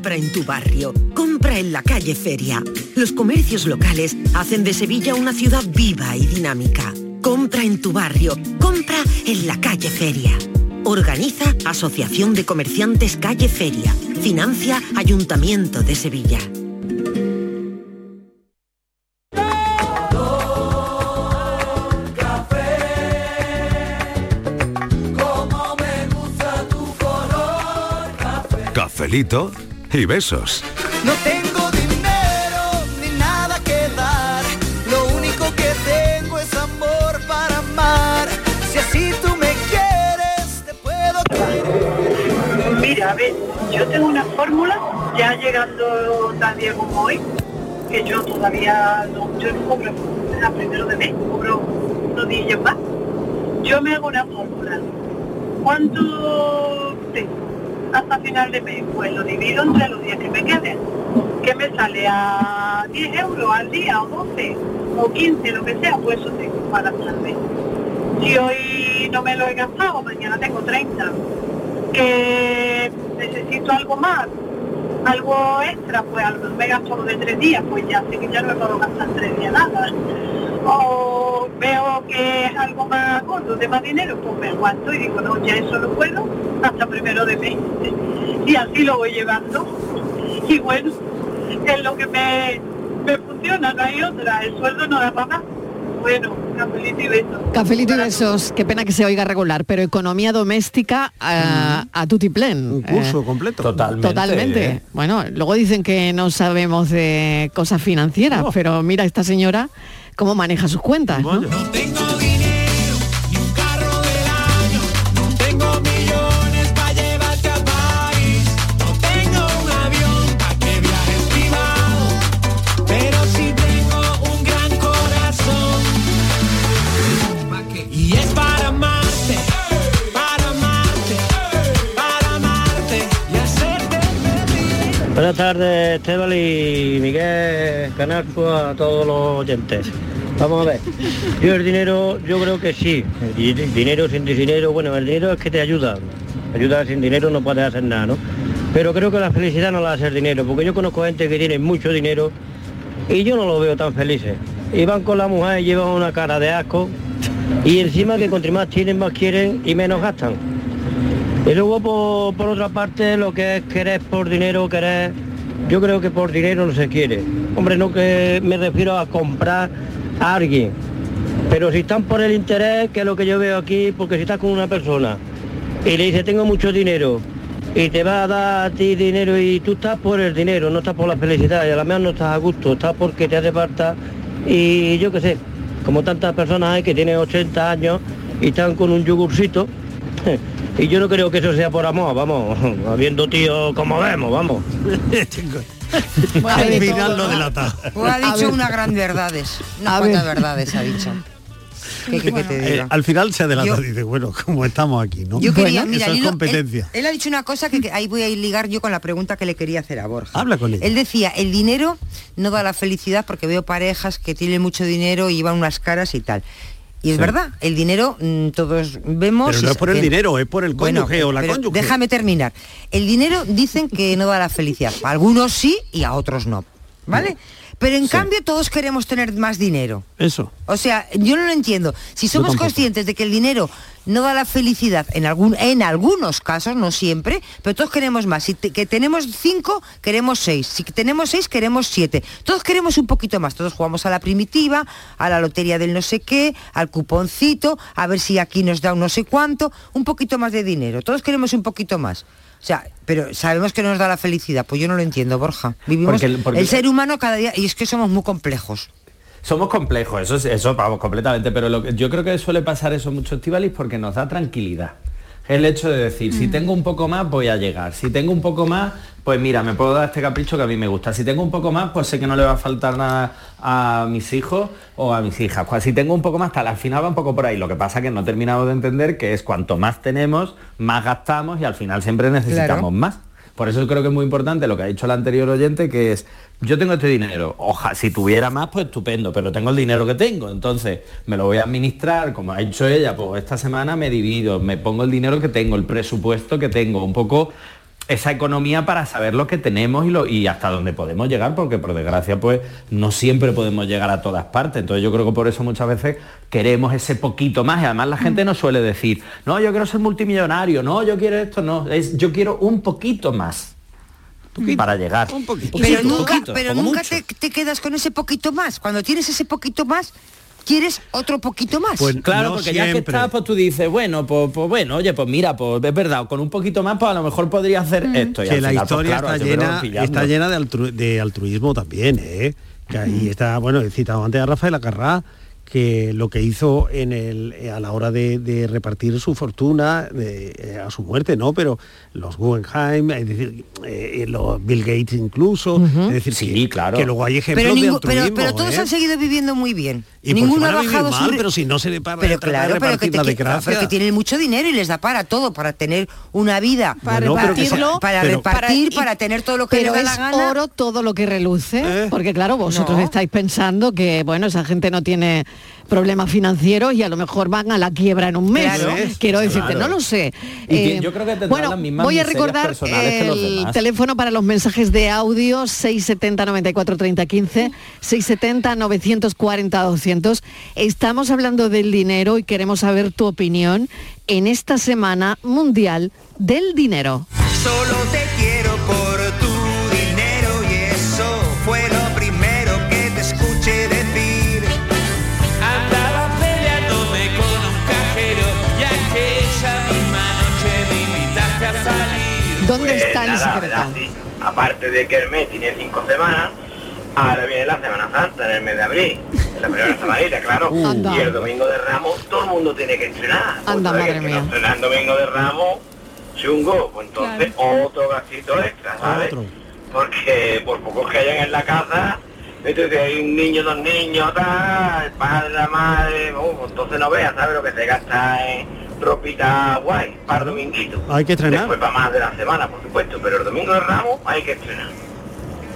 Compra en tu barrio, compra en la calle Feria. Los comercios locales hacen de Sevilla una ciudad viva y dinámica. Compra en tu barrio, compra en la calle Feria. Organiza Asociación de Comerciantes Calle Feria. Financia Ayuntamiento de Sevilla. Cafelito y besos. No tengo dinero ni nada que dar. Lo único que tengo es amor para amar. Si así tú me quieres, te puedo Mira, a ver, yo tengo una fórmula, ya llegando tan día como hoy, que yo todavía no, yo no cobro a primero de mes, cobro unos días más. Yo me hago una fórmula. ¿Cuánto tengo hasta final de mes? Pues lo divido entre los días que me queden. ¿Qué me sale? ¿A 10 euros al día o 12 o 15, lo que sea? Pues eso tengo para mes. Si hoy no me lo he gastado, mañana tengo 30 que necesito algo más, algo extra, pues a lo mejor me gasto lo de tres días, pues ya sé que ya no me puedo gastar tres días nada. Veo que es algo más gordo, de más dinero, pues me aguanto y digo, no, ya eso lo puedo hasta primero de mes. Y así lo voy llevando. Y bueno, es lo que me, me funciona, no hay otra, el sueldo no da para más. Bueno, cafelito y besos. Cafelito y besos, qué pena que se oiga regular, pero economía doméstica a, a tutiplén. Un curso Eh, completo. Totalmente. Totalmente. ¿eh? Bueno, luego dicen que no sabemos de cosas financieras, pero mira esta señora cómo maneja sus cuentas. ¿no? Tengo Buenas tardes, Esteban y Miguel Canasco, a todos los oyentes. Vamos a ver, yo el dinero, yo creo que sí. El di- dinero sin dinero, bueno, el dinero es que te ayuda. Ayuda sin dinero no puedes hacer nada, ¿no? Pero creo que la felicidad no la hace el dinero, porque yo conozco gente que tiene mucho dinero y yo no los veo tan felices. Y van con la mujer y llevan una cara de asco y encima que cuanto más tienen, más quieren y menos gastan. Y luego por, por otra parte lo que es querer por dinero, querer, yo creo que por dinero no se quiere. Hombre, no que me refiero a comprar a alguien. Pero si están por el interés, que es lo que yo veo aquí, porque si estás con una persona y le dice tengo mucho dinero y te va a dar a ti dinero y tú estás por el dinero, no estás por la felicidad y a la mejor no estás a gusto, estás porque te hace falta y yo qué sé, como tantas personas hay que tienen 80 años y están con un yogurcito y yo no creo que eso sea por amor, vamos, [laughs] habiendo tío como vemos, vamos. Al final lo delata. Pues ha dicho ver. unas grandes verdades. [laughs] Unas cuantas ver. verdades ha dicho. ¿Qué, qué- qué te Eh, al final se adelanta Yo- y dice, bueno, como estamos aquí, ¿no? Yo quería, Bueno, mira, eso es él- competencia. Él, ha dicho una cosa que, que ahí voy a ir ligar yo con la pregunta que le quería hacer a Borja. Habla con ella. Él decía, el dinero no da la felicidad porque veo parejas que tienen mucho dinero y llevan unas caras y tal. Y es Sí. verdad, el dinero mm, todos vemos... Pero no es por el que- dinero, es por el Bueno, cónyuge o la cónyuge. Déjame terminar. El dinero dicen que no da la felicidad. A [laughs] algunos sí y a otros no. ¿Vale? Pero en cambio todos queremos tener más dinero. Eso. O sea, yo no lo entiendo. Si somos conscientes de que el dinero no da la felicidad en algún, en algunos casos, no siempre, pero todos queremos más. Si te- que tenemos cinco, queremos seis. Si tenemos seis, queremos siete. Todos queremos un poquito más. Todos jugamos a la primitiva, a la lotería del no sé qué, al cuponcito, a ver si aquí nos da un no sé cuánto, un poquito más de dinero. Todos queremos un poquito más. O sea, pero sabemos que no nos da la felicidad. Pues yo no lo entiendo, Borja. Vivimos Porque el- porque- el ser humano cada día y es que somos muy complejos. Somos complejos, eso, es- eso vamos, completamente, pero lo que, yo creo que suele pasar eso mucho, Estivalis, porque nos da tranquilidad. El hecho de decir, si tengo un poco más, voy a llegar. Si tengo un poco más, pues mira, me puedo dar este capricho que a mí me gusta. Si tengo un poco más, pues sé que no le va a faltar nada a mis hijos o a mis hijas. Pues si tengo un poco más, tal, al final va un poco por ahí. Lo que pasa que no he terminado de entender que es cuanto más tenemos, más gastamos y al final siempre necesitamos Claro. más. Por eso creo que es muy importante lo que ha dicho el anterior oyente, que es, yo tengo este dinero, ojalá, si tuviera más, pues estupendo, pero tengo el dinero que tengo, entonces me lo voy a administrar, como ha dicho ella, pues esta semana me divido, me pongo el dinero que tengo, el presupuesto que tengo, un poco esa economía para saber lo que tenemos y, lo, y hasta dónde podemos llegar, porque por desgracia pues no siempre podemos llegar a todas partes. Entonces yo creo que por eso muchas veces queremos ese poquito más. Y además la gente no suele decir, no, yo quiero ser multimillonario, no, yo quiero esto, no, es yo quiero un poquito más para llegar. Un pero nunca, pero nunca te, te quedas con ese poquito más. Cuando tienes ese poquito más, quieres otro poquito más. Pues claro, porque ya que estás, pues tú dices, bueno, pues, pues bueno, oye, pues mira, pues es verdad, con un poquito más, pues a lo mejor podría hacer esto. Y que la final, pues, historia claro, está, llena, pillando. está llena de, altru- de altruismo también, ¿eh? Que ahí está, bueno, he citado antes a Rafael Acarrá, que lo que hizo en el, eh, a la hora de, de repartir su fortuna de, eh, a su muerte, ¿no? Pero los Guggenheim, es decir, eh, los Bill Gates incluso, es decir, que, claro. que luego hay ejemplos pero, de ningú- altruismo. pero, pero todos ¿eh? han seguido viviendo muy bien. Y Ninguno ha bajado mal, su... pero si no se le para pero trata de claro, pero que, te, la que- desgracia. pero que tienen mucho dinero y les da para todo, para tener una vida, Para Bueno, que sea- repartirlo, para pero- repartir, para- para, tener todo lo que Pero les da es la gana. oro todo lo que reluce, porque claro, vosotros No. estáis pensando que, bueno, esa gente no tiene problemas financieros y a lo mejor van a la quiebra en un mes. Claro. Quiero decirte, Claro. no lo sé. Y Eh, yo creo que tendrán bueno, las mismas voy a recordar el teléfono para los mensajes de audio 670 94 30 15 670 940 200. Estamos hablando del dinero y queremos saber tu opinión en esta semana mundial del dinero. Solo te ¿Dónde Pues está el nada, secreto? ¿verdad? Sí. Aparte de que el mes tiene cinco semanas, ahora viene la Semana Santa en el mes de abril, en la primera semanita, claro. [laughs] Uh. Y el domingo de Ramos todo el mundo tiene que estrenar. Anda, madre que mía. no el domingo de Ramos, chungo, pues entonces otro gastito extra, ¿sabes? Porque por pocos que hayan en la casa, entonces hay un niño, dos niños, tal, el padre, la madre, uh, entonces no veas, ¿sabes? Lo que se gasta en ropita guay, para el dominguito. Hay que estrenar. Después para más de la semana, por supuesto, pero el domingo de Ramos hay que estrenar.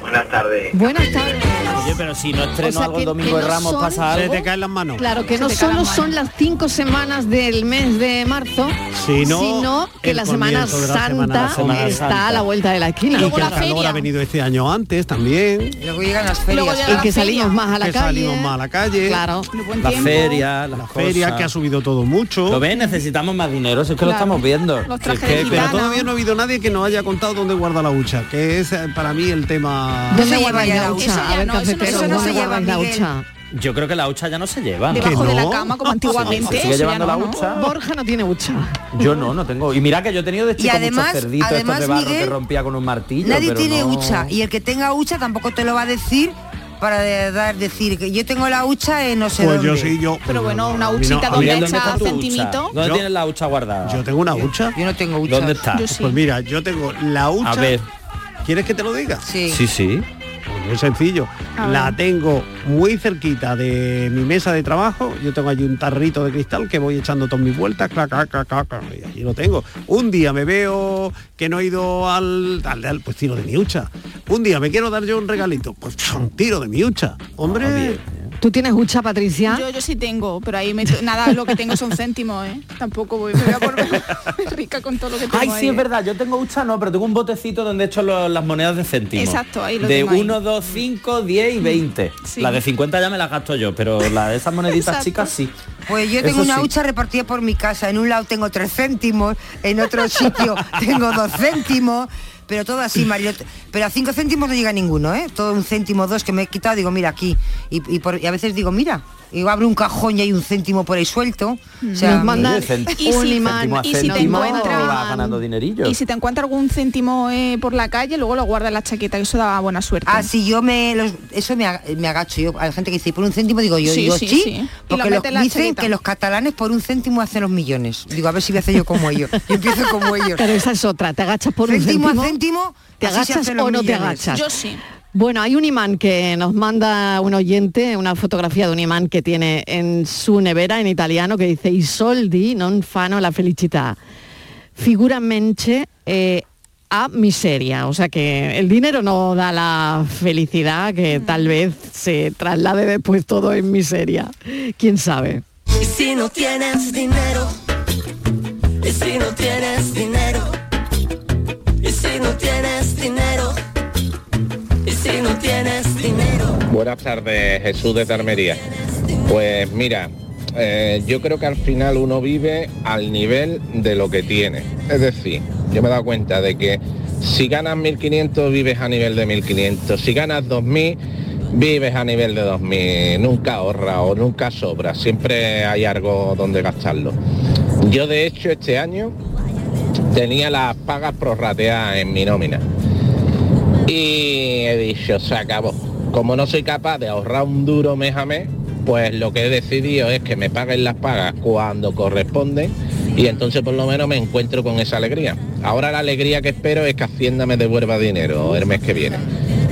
Buenas tardes. Buenas tardes. Oye, pero si no estreno O sea, algo el domingo de no Ramos son- pasa algo. Se te caen las manos. Claro, que Se no solo son las cinco semanas del mes de marzo, Sino sino que la Semana la Santa está a la vuelta de la esquina. Y que el calor ha venido este año antes también. Luego llegan las Luego ferias. llega Y que la salimos feria. más a la que calle. salimos más a la calle. Claro. La feria, las La feria que ha subido todo mucho. Lo ves, necesitamos más dinero, si es que lo estamos viendo. Es Si es que- que- pero todavía no ha habido nadie que nos haya contado dónde guarda la hucha, que es eh, para mí el tema. ¿Dónde guardáis la hucha? Eso A ver, no, eso no- cafetero, eso no ¿dónde se lleva, la hucha? Yo creo que la hucha ya no se lleva. ¿no? Debajo de la cama, como [laughs] antiguamente. ¿Se sigue llevando la no, ¿no? hucha? Borja no tiene hucha. Yo no, no tengo. Y mira que yo he tenido de Y chico además- muchos cerditos estos además, de barro que Miguel, rompía con un martillo. Nadie pero tiene no- hucha y el que tenga hucha tampoco te lo va a decir para de- dar decir que yo tengo la hucha en no sé Pues dónde. yo sí, yo. Pero bueno, una no- huchita donde no- echa está centimito. ¿Dónde Yo- tienes la hucha guardada? Yo tengo una hucha. Yo no tengo hucha. ¿Dónde está? Yo sí. Pues mira, yo tengo la hucha. A ver. ¿Quieres que te lo diga? Sí. Sí, sí. Pues muy sencillo. La tengo muy cerquita de mi mesa de trabajo. Yo tengo allí un tarrito de cristal que voy echando todas mis vueltas, clac, clac, clac, clac, clac, y allí lo tengo. Un día me veo que no he ido al, al, al- pues tiro de mi hucha. Un día me quiero dar yo un regalito, pues un tiro de mi hucha. Hombre, ¿Tú tienes hucha, Patricia? Yo, yo sí tengo, pero ahí me- nada, lo que tengo son céntimos, ¿eh? Tampoco voy, me voy a volver [laughs] rica con todo lo que tengo Ay, ahí, sí, es ¿eh? verdad. Yo tengo hucha, no, pero tengo un botecito donde he hecho lo- las monedas de céntimos. Exacto, ahí lo De tengo ahí. 1, 2, 5, 10 y 20. Sí. La de 50 ya me las gasto yo, pero la de esas moneditas Exacto. chicas sí. Pues yo tengo Eso una sí. hucha repartida por mi casa. En un lado tengo tres céntimos, en otro sitio [laughs] tengo dos céntimos, pero todo así, Mario. Pero a cinco céntimos no llega ninguno, ¿eh? Todo un céntimo, dos que me he quitado, digo, mira aquí. Y, por- y a veces digo, mira, y abro un cajón y hay un céntimo por ahí suelto. O sea, Nos mandan Y un si- imán céntimo a y si te céntimo encuentras- vas ganando dinerillo. Y si te encuentras algún céntimo eh, por la calle, luego lo guardas en la chaqueta, que eso da buena suerte. Ah, sí, yo me los- eso me, ag- me agacho yo. Hay gente que dice, por un céntimo digo yo, Sí, digo sí, sí, sí. Y lo porque mete los, dicen chaqueta. que los catalanes por un céntimo hacen los millones. Digo, a ver si voy a hacer yo como ellos. Yo empiezo como ellos. [laughs] Pero esa es otra, te agachas por un Céntimo céntimo. a céntimo, ¿Te agachas o no te agachas? Yo sí. Bueno, hay un imán que nos manda un oyente, una fotografía de un imán que tiene en su nevera en italiano que dice I soldi non fanno la felicità. Figuramente eh, a miseria. O sea que el dinero no da la felicidad, que tal vez se traslade después todo en miseria. ¿Quién sabe? Y si no tienes dinero, y si no tienes dinero, si no tienes dinero. Buenas tardes, Jesús de Tarmería. Pues mira, eh, yo creo que al final uno vive al nivel de lo que tiene. Es decir, yo me he dado cuenta de que si ganas 1.500 vives a nivel de 1.500, si ganas 2.000 vives a nivel de 2000, nunca ahorra o nunca sobra, siempre hay algo donde gastarlo. Yo de hecho este año tenía las pagas prorrateadas en mi nómina y he dicho, se acabó. Como no soy capaz de ahorrar un duro mes a mes, pues lo que he decidido es que me paguen las pagas cuando corresponden y entonces por lo menos me encuentro con esa alegría. Ahora la alegría que espero es que Hacienda me devuelva dinero el mes que viene.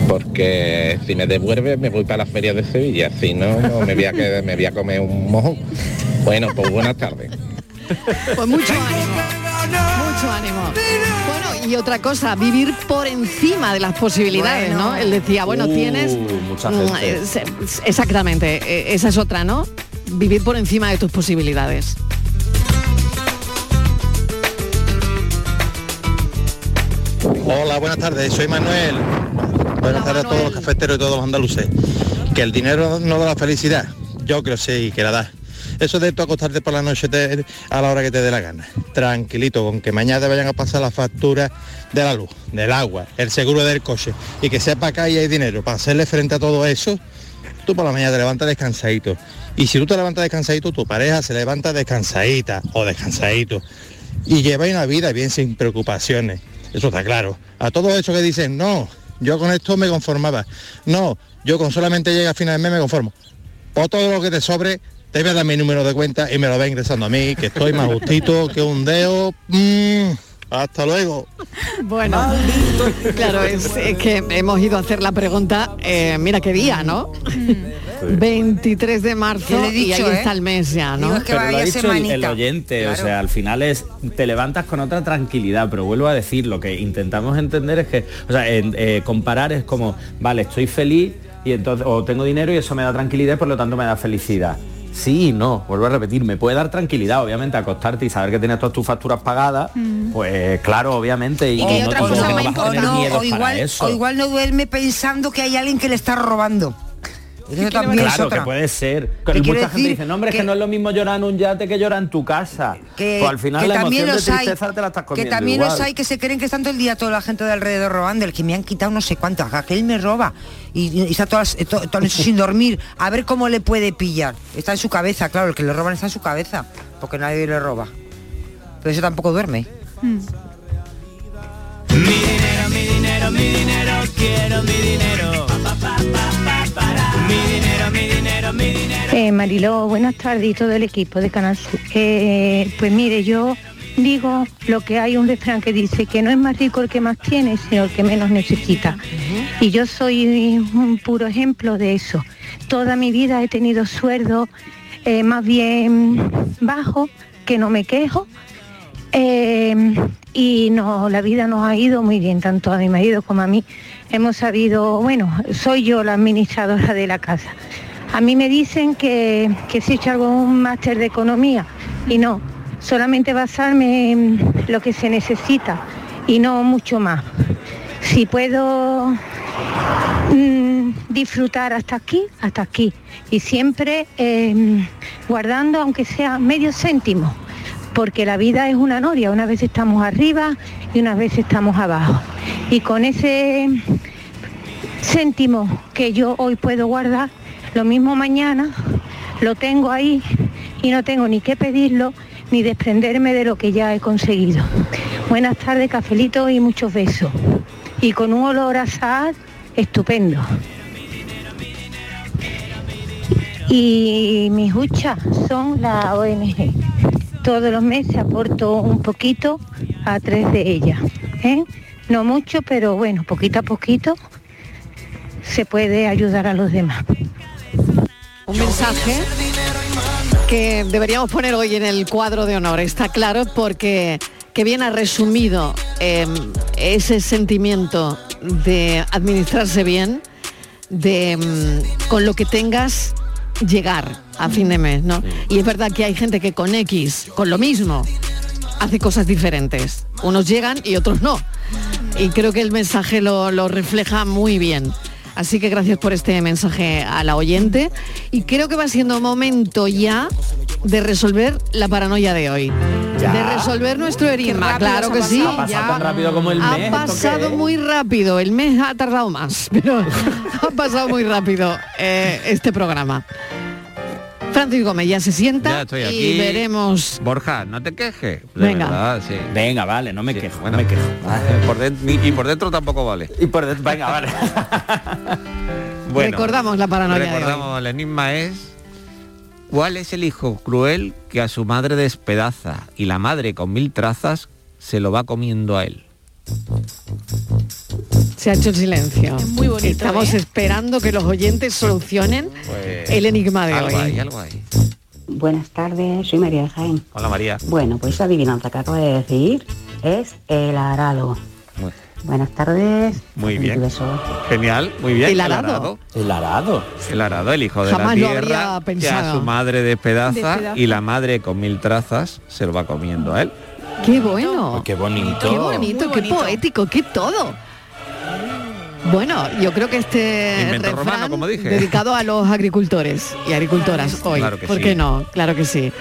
Porque si me devuelve me voy para las ferias de Sevilla, si no, no, me, voy a comer un mojón. Bueno, pues buenas tardes. Pues. Mucho ánimo. Bueno, y otra cosa, vivir por encima de las posibilidades, Bueno. ¿no? Él decía, bueno, Uh, tienes... mucha mm, gente. exactamente, eh, esa es otra, ¿no? Vivir por encima de tus posibilidades. Hola, buenas tardes, soy Manuel. Buenas tardes a todos los cafeteros y todos los andaluces. Que el dinero no da la felicidad. Yo creo sí que la da. Eso de tú acostarte por la noche te- a la hora que te dé la gana. Tranquilito, con que mañana te vayan a pasar las facturas de la luz, del agua, el seguro del coche y que sepa que ahí hay dinero para hacerle frente a todo eso, tú por la mañana te levantas descansadito. Y si tú te levantas descansadito, tu pareja se levanta descansadita o descansadito. Y lleváis una vida bien sin preocupaciones. Eso está claro. A todo eso que dicen, no, yo con esto me conformaba. No, yo con solamente llega a final de mes me conformo. Por todo lo que te sobre, te voy a dar mi número de cuenta y me lo va ingresando a mí, que estoy más justito que un dedo. Mm, hasta luego. Bueno, claro, es, es que hemos ido a hacer la pregunta, eh, mira qué día, ¿no? 23 de marzo le y ahí ¿eh? está el mes ya, ¿no? Es que pero lo ha dicho el, oyente, o sea, al final es, te levantas con otra tranquilidad, pero vuelvo a decir, lo que intentamos entender es que, o sea, en- eh, comparar es como, vale, estoy feliz y entonces, o tengo dinero y eso me da tranquilidad y por lo tanto me da felicidad. Sí y no, vuelvo a repetir, me puede dar tranquilidad, obviamente, acostarte y saber que tienes todas tus facturas pagadas, pues claro, obviamente, y, Y que no, otra no cosa no o igual, eso. o igual no duerme pensando que hay alguien que le está robando. Eso también es Claro, otra. que puede ser. Quiero mucha gente dice, no, hombre, es que que- no es lo mismo llorar en un yate que llorar en tu casa. que, pues al final que la también emoción los de hay tristeza te la estás que comiendo también igual. los hay que se creen que están todo el día toda la gente de alrededor robando el que me han quitado no sé cuánto aquel me roba y, y está todas, eh, to- toda la noche sin dormir a ver cómo le puede pillar está en su cabeza claro el que le roban está en su cabeza porque nadie le roba pero eso tampoco duerme Mi dinero, mi dinero, mi dinero, quiero mi dinero. Pa, pa, pa, Eh, Mariló, buenas tardes y todo el equipo de Canal Sur. Eh, pues mire, yo digo lo que hay un refrán que dice que no es más rico el que más tiene, sino el que menos necesita. Y yo soy un puro ejemplo de eso. Toda mi vida he tenido sueldo eh, más bien bajo, que no me quejo. Eh, y no, la vida nos ha ido muy bien, tanto a mi marido como a mí. Hemos sabido, bueno, soy yo la administradora de la casa. A mí me dicen que, que si he hecho algún máster de economía y no, solamente basarme en lo que se necesita y no mucho más. Si puedo mm, disfrutar hasta aquí, hasta aquí. Y siempre eh, guardando aunque sea medio céntimo, porque la vida es una noria, unas veces estamos arriba y unas veces estamos abajo. Y con ese céntimo que yo hoy puedo guardar, lo mismo mañana lo tengo ahí y no tengo ni que pedirlo ni desprenderme de lo que ya he conseguido. Buenas tardes, cafelito y muchos besos. Y con un olor a sal estupendo. Y mis huchas son la ONG. Todos los meses aporto un poquito a tres de ellas. ¿eh? No mucho, pero bueno, poquito a poquito se puede ayudar a los demás. Un mensaje que deberíamos poner hoy en el cuadro de honor, está claro, porque que bien ha resumido eh, ese sentimiento de administrarse bien, de mm, con lo que tengas llegar a fin de mes, ¿no? Y es verdad que hay gente que con X, con lo mismo, hace cosas diferentes. Unos llegan y otros no. Y creo que el mensaje lo, lo refleja muy bien. Así que gracias por este mensaje a la oyente. Y creo que va siendo momento ya de resolver la paranoia de hoy. de resolver nuestro enigma. Claro que sí. Ha pasado ya tan rápido como el mes, Ha ¿esto qué pasado muy rápido. El mes ha tardado más, [laughs] pero ha pasado muy rápido eh, este programa. Francis Gómez ya se sienta Ya estoy y veremos. Borja, no te quejes. De Venga. verdad, sí. Venga, vale, no me quejo, bueno, no me quejo. [laughs] Por dentro, y por dentro tampoco vale. Y por dentro, venga, vale. [laughs] Bueno, Recordamos la paranoia de hoy. Recordamos, el enigma es ¿Cuál es el hijo cruel que a su madre despedaza y la madre con mil trazas se lo va comiendo a él? Se ha hecho el silencio. muy bonito, Estamos ¿eh? esperando que los oyentes solucionen Pues, el enigma de algo hoy. hay, algo hay. Buenas tardes, soy María Jaén. Hola María. Bueno, pues esa adivinanza que acabo de decir es el arado. Muy, Buenas tardes. muy bien. Genial, muy bien. El arado. El arado. El arado, el hijo de Jamás la lo tierra que a su madre despedaza, Despedaza. y la madre con mil trazas se lo va comiendo a él. Qué bueno. Qué bonito. Qué bonito, Muy qué bonito. poético, qué todo. Bueno, yo creo que este Invento refrán romano, como dije. dedicado a los agricultores y agricultoras hoy. Claro que ¿Por sí. qué no? Claro que sí.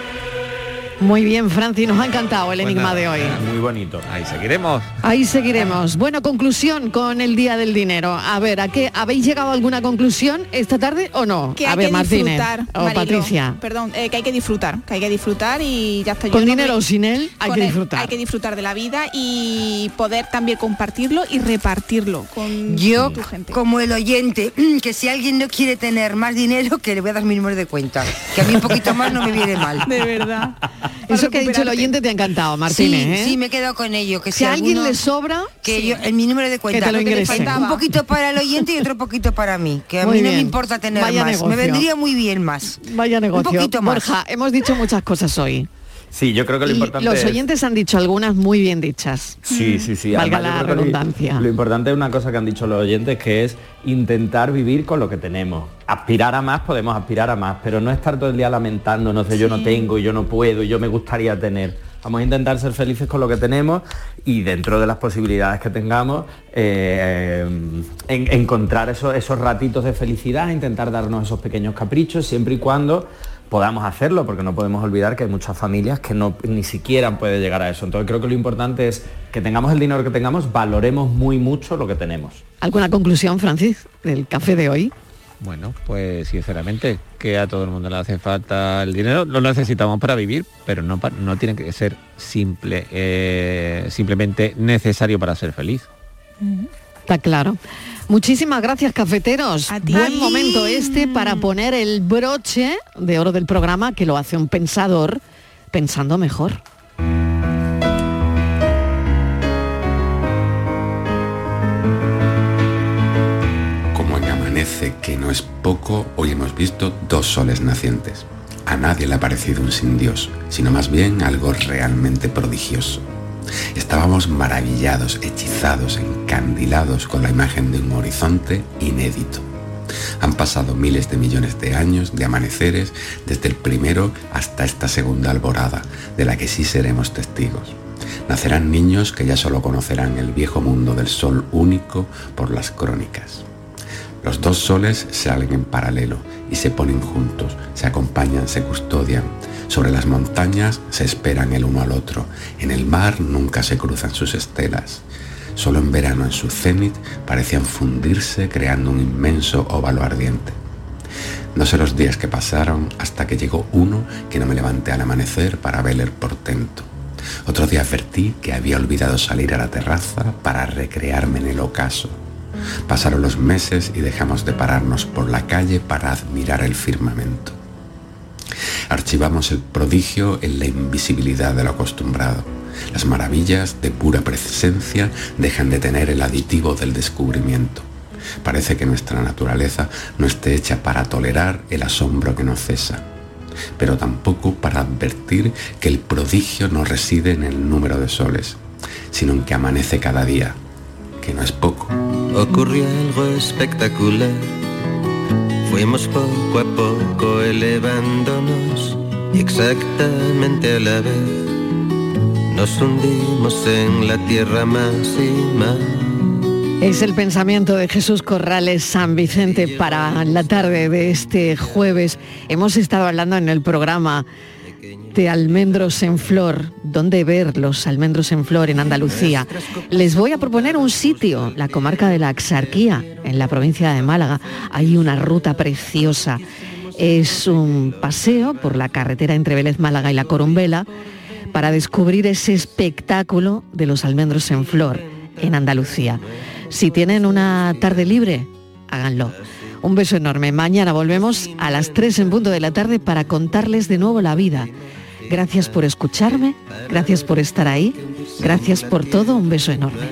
Muy bien, Franci, nos ha encantado el Pues enigma de hoy. Muy bonito. Ahí seguiremos. Ahí seguiremos. Bueno, conclusión con el Día del Dinero. A ver, ¿a qué habéis llegado a alguna conclusión esta tarde o no? Que a hay ver, que Martínez disfrutar, o Marilo. Patricia. Perdón, eh, que hay que disfrutar, que hay que disfrutar y ya está. Yo Con no dinero me- o sin él, hay con que disfrutar. Hay que disfrutar de la vida y poder también compartirlo y repartirlo con Yo, tu gente. como el oyente, [clears throat] que si alguien no quiere tener más dinero, que le voy a dar mi número de cuenta. Que a mí un poquito más no me viene mal. [laughs] De verdad. Eso que ha dicho el oyente te ha encantado, Martínez. sí, ¿eh? sí, me he quedado con ello. Que Si si, a alguien alguno- le sobra, que yo, en mi número de cuenta. te lo Lo que le ingrese. faltaba. Un poquito para el oyente y otro poquito para mí. Que a Muy mí no me importa tener Vaya más. negocio. Me vendría muy bien más. Vaya negocio. Un poquito más. Borja, hemos dicho muchas cosas hoy. Sí, yo creo que lo Y importante los es- oyentes han dicho algunas muy bien dichas. Sí, sí, sí. Valga Además, la lo- redundancia. Lo, importante es una cosa que han dicho los oyentes, que es intentar vivir con lo que tenemos. Aspirar a más, podemos aspirar a más, pero no estar todo el día lamentándonos de yo no tengo, yo no puedo, yo me gustaría tener. Vamos a intentar ser felices con lo que tenemos y dentro de las posibilidades que tengamos, eh, en- encontrar esos, esos ratitos de felicidad, intentar darnos esos pequeños caprichos, siempre y cuando podamos hacerlo, porque no podemos olvidar que hay muchas familias que no ni siquiera pueden llegar a eso. Entonces creo que lo importante es que tengamos el dinero que tengamos, valoremos muy mucho lo que tenemos. ¿Alguna conclusión, Francis, del café de hoy? Bueno, pues sinceramente que a todo el mundo le hace falta el dinero, lo necesitamos para vivir, pero no, no tiene que ser simple, eh, simplemente necesario para ser feliz. Está claro. Muchísimas gracias, cafeteros. Buen momento este para poner el broche de oro del programa que lo hace un pensador pensando mejor. Como en Amanece, que no es poco, hoy hemos visto dos soles nacientes. A nadie le ha parecido un sin Dios, sino más bien algo realmente prodigioso. Estábamos maravillados, hechizados, encandilados con la imagen de un horizonte inédito. Han pasado miles de millones de años de amaneceres desde el primero hasta esta segunda alborada, de la que sí seremos testigos. Nacerán niños que ya solo conocerán el viejo mundo del sol único por las crónicas. Los dos soles salen en paralelo y se ponen juntos, se acompañan, se custodian. Sobre las montañas se esperan el uno al otro. En el mar nunca se cruzan sus estelas. Solo en verano en su cenit parecían fundirse creando un inmenso óvalo ardiente. No sé los días que pasaron hasta que llegó uno que no me levanté al amanecer para ver el portento. Otro día advertí que había olvidado salir a la terraza para recrearme en el ocaso. Pasaron los meses y dejamos de pararnos por la calle para admirar el firmamento. Archivamos el prodigio en la invisibilidad de lo acostumbrado. Las maravillas de pura presencia dejan de tener el aditivo del descubrimiento. Parece que nuestra naturaleza no esté hecha para tolerar el asombro que no cesa, pero tampoco para advertir que el prodigio no reside en el número de soles, sino en que amanece cada día, que no es poco. Ocurrió algo espectacular. Fuimos poco a poco elevándonos y exactamente a la vez nos hundimos en la tierra más y más. Es el pensamiento de Jesús Corrales San Vicente para la tarde de este jueves. Hemos estado hablando en el programa de almendros en flor. ¿Dónde ver los almendros en flor en Andalucía? Les voy a proponer un sitio, la comarca de la Axarquía, en la provincia de Málaga. Hay una ruta preciosa. Es un paseo por la carretera entre Vélez Málaga y la Corumbela para descubrir ese espectáculo de los almendros en flor en Andalucía. Si tienen una tarde libre, háganlo. Un beso enorme. Mañana volvemos a las 3 en punto de la tarde para contarles de nuevo la vida. Gracias por escucharme, gracias por estar ahí, gracias por todo. Un beso enorme.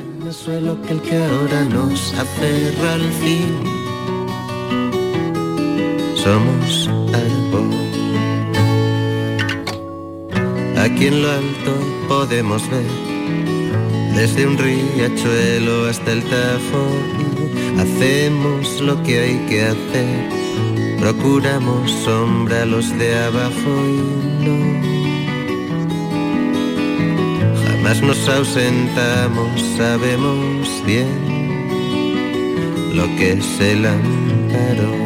Somos árbol. Aquí en lo alto podemos ver desde un riachuelo hasta el Tafón. Hacemos lo que hay que hacer. Procuramos sombra a los de abajo y no. Jamás nos ausentamos, sabemos bien lo que es el amparo.